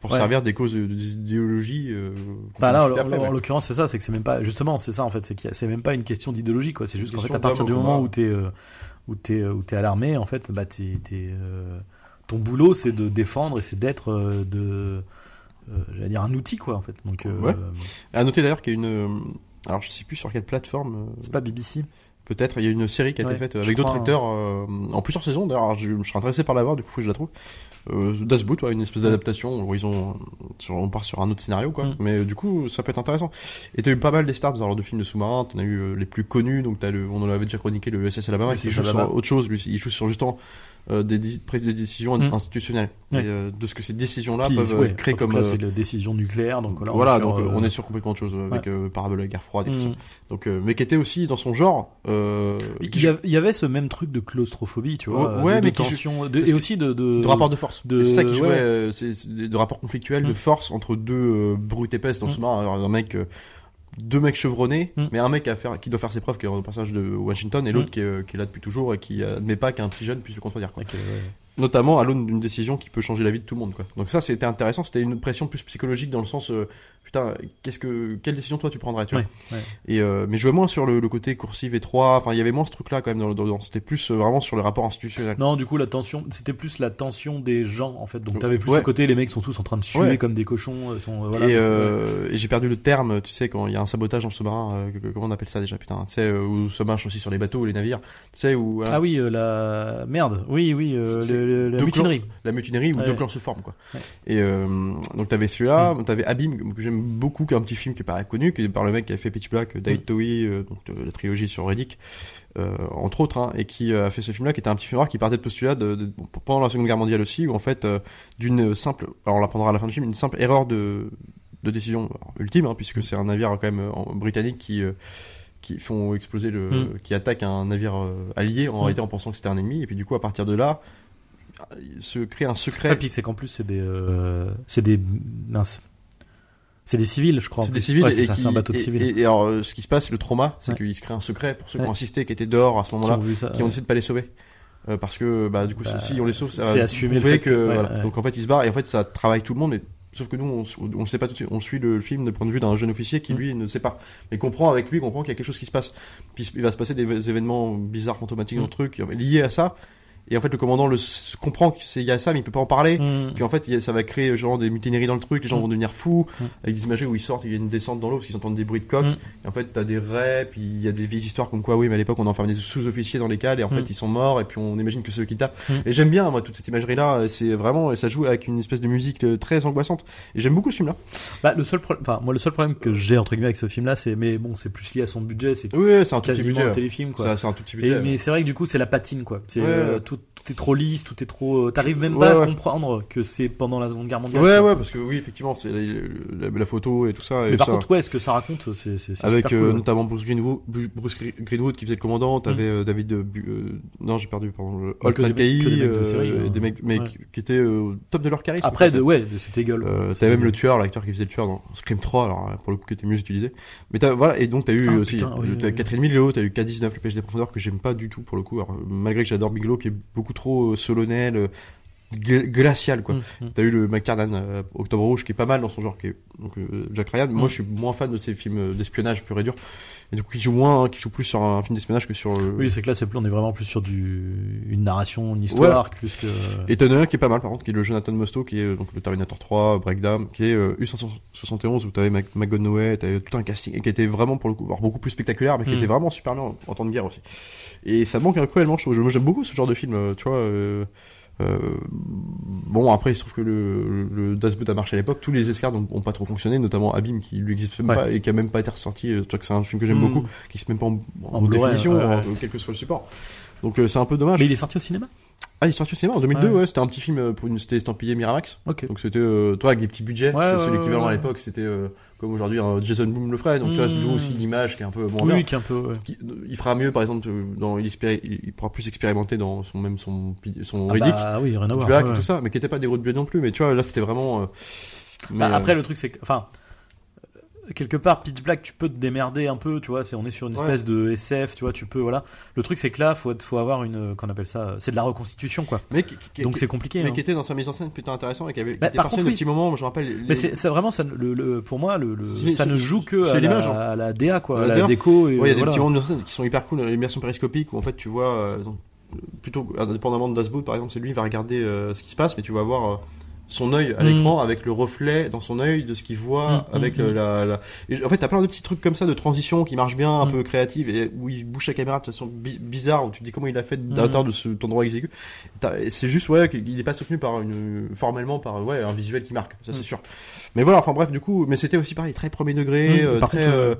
pour Ouais. servir des causes des idéologies euh, Bah là, en, l'occurrence, c'est ça, c'est que c'est même pas, justement, c'est ça en fait, c'est qu'il y a- c'est même pas une question d'idéologie, quoi. C'est juste qu'en fait, à partir du moment où t'es, euh, où t'es, euh, où t'es à l'armée, en fait, bah t'es, t'es, euh, ton boulot, c'est de défendre et c'est d'être, euh, de, euh, j'allais dire un outil, quoi, en fait. Donc, euh, Ouais. À noter d'ailleurs qu'il y a une. euh, Alors je sais plus sur quelle plateforme. euh, c'est pas BBC. Peut-être. Il y a une série qui a Ouais, été faite avec d'autres crois, acteurs euh, en plusieurs saisons. D'ailleurs, je, je serais intéressé par la voir. Du coup, faut que je la trouve. Euh, Das Boot, ouais, une espèce d'adaptation où ils ont. Sur- on part sur un autre scénario, quoi. Mm. Mais euh, du coup, ça peut être intéressant. Et t'as eu pas mal des stars dans genre de films de sous-marins. T'en as eu euh, les plus connus. Donc t'as le, on en avait déjà chroniqué le SS Alabama qui joue sur autre chose. Lui, il joue sur justement euh, des prises de décisions Mm. institutionnelles. Ouais. Et, euh, de ce que ces décisions-là peuvent euh, ouais, créer comme. là, euh, c'est la décision nucléaire, donc là, on voilà, est sur, donc euh, on est sur complètement autre chose avec euh, parabole de la guerre froide et tout ça. mm. Donc, euh, mais qui était aussi dans son genre. Euh, Il y, avait, il y avait ce même truc de claustrophobie, tu vois, Ouais, ouais, de mais tension, de- et que- aussi de, de, de rapport de force. de- c'est ça qui jouait, ouais. euh, c'est de rapports conflictuels, de Mm. force entre deux euh, brutes épaisses dans ce sous-marin. Alors, un mec, euh, deux mecs chevronnés, Mm. mais un mec à faire, qui doit faire ses preuves, qui est au passage de Washington, et l'autre Mm. qui, est, euh, qui est là depuis toujours et qui admet pas qu'un petit jeune puisse le contredire. Quoi. Ouais. Notamment à l'aune d'une décision qui peut changer la vie de tout le monde. Quoi. Donc ça, c'était intéressant. C'était une pression plus psychologique dans le sens, euh, putain, qu'est-ce que, quelle décision toi tu prendrais, tu vois Ouais, ouais. Et euh, mais je jouais moins sur le, le côté coursif étroit. Enfin, il y avait moins ce truc-là quand même dans le dans, dans- C'était plus euh, vraiment sur les rapports institutionnels. Non, du coup, la tension, c'était plus la tension des gens, en fait. Donc, t'avais plus Ouais. ce côté, les mecs sont tous en train de suer comme des cochons. euh, Sont, voilà, et euh, j'ai perdu le terme, tu sais, quand il y a un sabotage dans le sous-marin, comment on appelle ça déjà, putain, tu sais, où ça marche aussi sur les bateaux ou les navires, tu sais, où Ah oui, la merde. Oui, oui, le- le- la mutinerie. la mutinerie où deux clans se forment, quoi. Et donc t'avais celui-là, t'avais Abîme, que j'aime beaucoup, qui est un petit film qui est pas connu, qui est par le mec qui a fait Pitch Black, Dave Mm. Towie, euh, donc euh, la trilogie sur Reddick, euh, entre autres, hein, et qui euh, a fait ce film-là, qui était un petit film noir qui partait de postulat de, de- bon, pendant la Seconde Guerre mondiale aussi, où en fait, euh, d'une simple, alors on l'apprendra à la fin du film, une simple erreur de, de décision ultime, hein, puisque c'est un navire quand même euh, britannique qui euh, qui font exploser le, Mm. qui attaque un navire euh, allié en Mm. réalité en pensant que c'était un ennemi, et puis du coup à partir de là, il se crée un secret. Ah, puis c'est qu'en plus, c'est des, euh, c'est des, mince. C'est des civils, je crois. C'est des civils Ouais, c'est qui- un bateau de civils. Et, et alors, euh, ce qui se passe, le trauma, c'est Ouais. qu'il se crée un secret pour ceux Ouais. qui ont assisté, qui étaient dehors à ce Qui moment-là, ont vu ça, qui ont décidé de pas les sauver. Euh, parce que, bah, du coup, Bah, si on les sauve, ça c'est le fait que, voilà. Donc, en fait, ils se barrent et en fait, ça travaille tout le monde, mais sauf que nous, on, on le sait pas tout de suite. On suit le film du point de vue d'un jeune officier qui, Mm. lui, ne sait pas. Mais comprend avec lui, comprend qu'il y a quelque chose qui se passe. Puis, il va se passer des événements bizarres, fantomatiques dans le Mm. truc, liés à ça. Et en fait le commandant le comprend que c'est il y a ça mais il peut pas en parler. Mm. Puis en fait, ça va créer genre des mutineries dans le truc, les gens Mm. vont devenir fous, Mm. avec des imageries où ils sortent, il y a une descente dans l'eau parce qu'ils entendent des bruits de coques. Mm. Et en fait, t'as des raies, puis il y a des vieilles histoires comme quoi, oui, mais à l'époque, on enfermait des sous-officiers dans les cales, et en Mm. fait, ils sont morts, et puis on imagine que c'est eux qui tapent. Mm. Et j'aime bien, moi, toute cette imagerie-là, c'est vraiment, ça joue avec une espèce de musique euh, très angoissante. Et j'aime beaucoup ce film-là. Bah, le seul problème, enfin, moi, le seul problème que j'ai, entre guillemets, avec ce film-là, c'est, mais bon, c'est plus lié à son budget, c'est Oui, c'est un tout petit budget. téléfilm, quoi. Ça, C'est un tout petit Et- budget. mais c'est vrai que du coup, c'est la patine, quoi. C'est, Ouais, euh. Tout, tout est trop lisse, tout est trop, euh, t'arrives même Ouais, pas à ouais. comprendre que c'est pendant la Seconde Guerre mondiale. Ouais, ouais, parce que oui, effectivement, c'est la, la- la photo et tout ça. et Mais par ça- contre, ouais, ce que ça raconte, c'est, avec super euh, notamment Bruce Greenwood, Bruce Greenwood qui faisait le commandant, t'avais David euh, euh, non j'ai perdu pardon, le- que des des mecs des mais qui, étaient au top de leur charisme. Après, de, ouais, c'était gueule. T'avais même le tueur, l'acteur qui faisait le tueur dans Scream 3, alors pour le coup qui était mieux utilisé. Mais t'as, voilà, et donc t'as eu Ah, aussi, t'as oui. Catherine Milo, t'as eu K19, le pêche des profondeurs que j'aime pas du tout pour le coup, malgré que j'adore Bigelow qui est beaucoup trop euh, solennel, euh, glacial quoi. Mm, mm. T'as eu le McTiernan, euh, Octobre Rouge, qui est pas mal dans son genre, qui est donc euh, Jack Ryan. Moi, Mm. je suis moins fan de ces films euh, d'espionnage pur et dur, et du coup, qui joue moins, hein, qui joue plus sur un film d'espionnage que sur. euh, Oui, c'est que là, c'est plus, on est vraiment plus sur du, une narration, une histoire, plus que. Et t'en as un qui est pas mal par contre, qui est le Jonathan Mostow, qui est donc le Terminator 3, Breakdown, qui est euh, U571 où t'avais Mac McGonaghy, t'avais tout un casting et qui était vraiment pour le coup alors, beaucoup plus spectaculaire, mais qui Mm. était vraiment super bien en, en temps de guerre aussi. Et ça manque cruellement, je trouve. Moi, j'aime beaucoup ce genre de film, tu vois. Euh, bon après il se trouve que le, le Das Boot a marché à l'époque tous les escarres n'ont ont pas trop fonctionné notamment Abîme qui lui existe même Ouais. pas et qui a même pas été ressorti euh, tu vois que c'est un film que j'aime Mm. beaucoup qui se met pas en, en En Blu-ray, définition ouais, ouais. euh, quel que soit le support donc euh, c'est un peu dommage Mais il est sorti au cinéma? ah il est sorti au cinéma en 2002 Ouais. c'était un petit film pour une c'était estampillé Miramax Ok. donc c'était toi avec des petits budgets c'est l'équivalent à l'époque c'était comme aujourd'hui un Jason Bourne le ferait donc tu vois c'est Mm. d'où aussi l'image qui est un peu moins Oui, qui est un peu, ouais. Qui- il fera mieux par exemple dans il, pourra plus expérimenter dans son même son son Ah bah, oui, rien à voir. Ouais, tout ça mais qui était pas des gros de blé non plus mais tu vois là c'était vraiment euh, mais, Bah, après, euh, le truc, c'est que, enfin, quelque part, Pitch Black, tu peux te démerder un peu, tu vois, c'est, on est sur une Ouais. espèce de SF, tu vois, tu peux, voilà. Le truc, c'est que là, faut, faut avoir une, euh, qu'on appelle ça, euh, c'est de la reconstitution, quoi. mais qui, qui- Donc qui- c'est compliqué. mais hein. qui était dans sa mise en scène plutôt intéressant et qui avait qui Bah, était par contre, oui. petits moments je me rappelle les- Mais c'est, vraiment, ça, le, le- pour moi, le, ça ne joue que à la, hein. à la DA, quoi, à La déco. Ouais, il y a des petits moments qui sont hyper cool, l'immersion périscopique où en fait tu vois, euh, plutôt indépendamment de Das Boot par exemple, c'est lui qui va regarder euh, ce qui se passe, mais tu vas voir euh, son œil à Mm. l'écran avec le reflet dans son œil de ce qu'il voit Mm, avec mm, euh, mm. la, la... Et en fait t'as plein de petits trucs comme ça de transition qui marchent bien, un Mm. peu créatives et où il bouge sa caméra de façon bi- bizarre où tu te dis comment il a fait Mm. d'atteindre de cet endroit et C'est juste ouais qu'il est pas soutenu par une formellement par ouais un visuel qui marque, ça c'est Mm. sûr. Mais voilà, enfin bref du coup, mais c'était aussi pareil très premier degré, Mm, euh, très contre, euh, euh,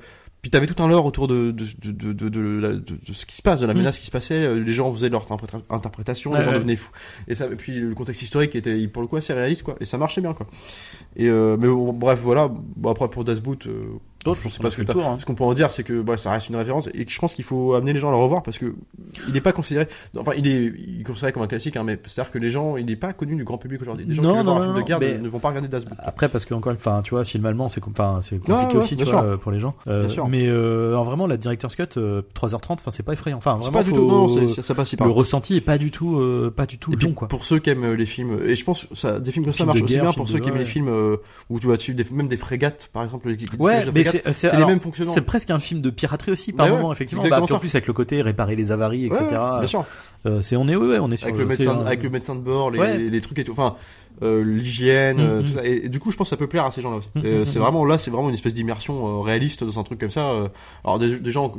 puis t'avais tout un lore autour de de, de, de, de, la- de- de ce qui se passe, de la Mm. menace qui se passait. euh, Les gens faisaient leur interpréta- interprétation, les gens devenaient fous. Et ça, et puis le contexte historique était pour le coup assez réaliste, quoi. Et ça marchait bien, quoi. Et euh, mais bon, bref, voilà. Bon, après pour Das Boot, euh, je pense pas ce que tour, hein. ce qu'on peut en dire, c'est que bah, ça reste une référence et que je pense qu'il faut amener les gens à le revoir parce que il n'est pas considéré. Enfin, il est, il est considéré comme un classique, hein, mais c'est-à-dire que les gens, il n'est pas connu du grand public aujourd'hui. Des gens Non, qui veulent voir un film de guerre ne- vont pas regarder Das Boot. Après, parce que encore fois, tu vois, film allemand, c'est enfin, c'est compliqué ouais, aussi, tu vois, euh, pour les gens. Euh, Bien sûr. Mais euh, alors vraiment, la director's cut, euh, 3h30, enfin, c'est pas effrayant. Enfin, vraiment, pas du tout, non, ça passe le ressenti est pas du tout, pas du tout Et puis, long, quoi. pour ceux qui aiment les films, et je pense que ça, des films comme ça marchent aussi bien pour ceux qui aiment les films où tu vas suivre même des frégates, par exemple. Ouais, mais. C'est c'est- les mêmes fonctionnements. C'est presque un film de piraterie aussi par moment, effectivement. Bah, en plus avec le côté réparer les avaries, etc. ouais, bien sûr. Euh, c'est on est on est sur Avec le, médecin, avec le médecin de bord, les, trucs et tout. Enfin, euh, l'hygiène, euh, Mhm. tout ça. Et, du coup, je pense que ça peut plaire à ces gens-là aussi. Euh, mhm, c'est vraiment là, c'est vraiment une espèce d'immersion euh, réaliste dans un truc comme ça. euh. alors des, gens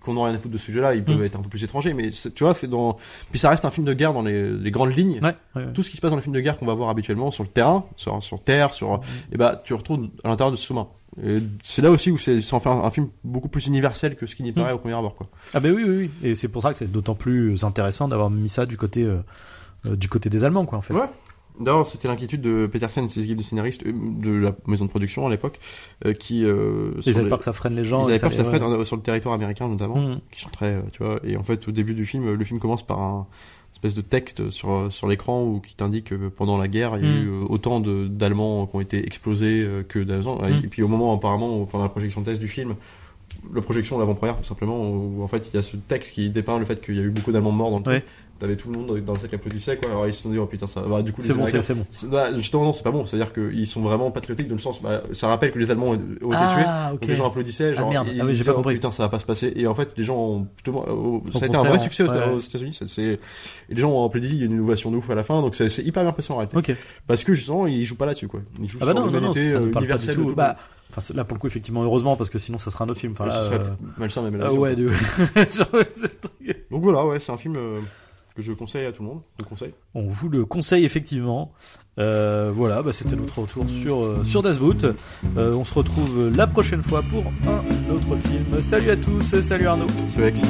qu'on n'a rien à foutre de ce sujet-là, ils peuvent être un peu plus étrangers, mais tu vois, c'est dans. Puis ça reste un film de guerre dans les, les grandes lignes. Ouais, ouais, ouais. Tout ce qui se passe dans les films de guerre qu'on va voir habituellement sur le terrain, sur, sur terre, sur, et bah, tu retrouves à l'intérieur de ce sous-marin. C'est là aussi où c'est, en fait un, un film beaucoup plus universel que ce qui n'y paraît au premier abord, quoi. Ah ben oui, oui, oui. Et c'est pour ça que c'est d'autant plus intéressant d'avoir mis ça du côté euh, euh, du côté des Allemands, quoi, en fait. Ouais. D'ailleurs, c'était l'inquiétude de Petersen et ses équipes de scénaristes euh, de la maison de production à l'époque, euh, qui euh, Ils avaient les- peur que ça freine les gens. ils avaient peur que ça freine euh, sur le territoire américain notamment, Mhm. qui euh, tu vois. Et en fait, au début du film, le film commence par un espèce de texte sur sur l'écran où qui t'indique que pendant la guerre, il y a eu euh, autant de d'Allemands qui ont été explosés euh, que d'Allemands. Mhm. Et puis au moment apparemment, pendant la projection test du film, la projection de l'avant-première, tout simplement, où en fait il y a ce texte qui dépeint le fait qu'il y a eu beaucoup d'Allemands morts dans le Ouais. T'avais tout le monde dans le sac qui applaudissait, quoi. Alors ils se sont dit, oh putain, ça va. Du coup, C'est bon, c'est bon. bah, justement, non, c'est pas bon. C'est-à-dire qu'ils sont vraiment patriotiques dans le sens, bah, ça rappelle que les Allemands ont été tués. Ah, ok. Donc les gens applaudissaient, genre, Ah, merde. et Ah oui, j'ai pas oh, compris. putain, ça va pas se passer. Et en fait, les gens ont plutôt, ça a été un vrai succès aux, ouais. aux États-Unis. c'est- les gens ont applaudi, il y a une innovation de ouf à la fin, donc c'est hyper passé en réalité. Parce que justement, ils jouent pas là-dessus, quoi. Ils jouent Ah bah sur l'humanité euh, universelle. Enfin, là pour le coup, effectivement, heureusement, parce que sinon ça serait un autre film. Enfin, là, ce serait euh, malsain la ah ouais, de... Donc voilà, ouais, c'est un film euh, que je conseille à tout le monde. Je le conseille. On vous le conseille effectivement. Euh, voilà, bah, c'était notre retour sur, euh, sur Das Boot. Euh, on se retrouve la prochaine fois pour un autre film. Salut à tous, salut Arnaud. C'est Alex.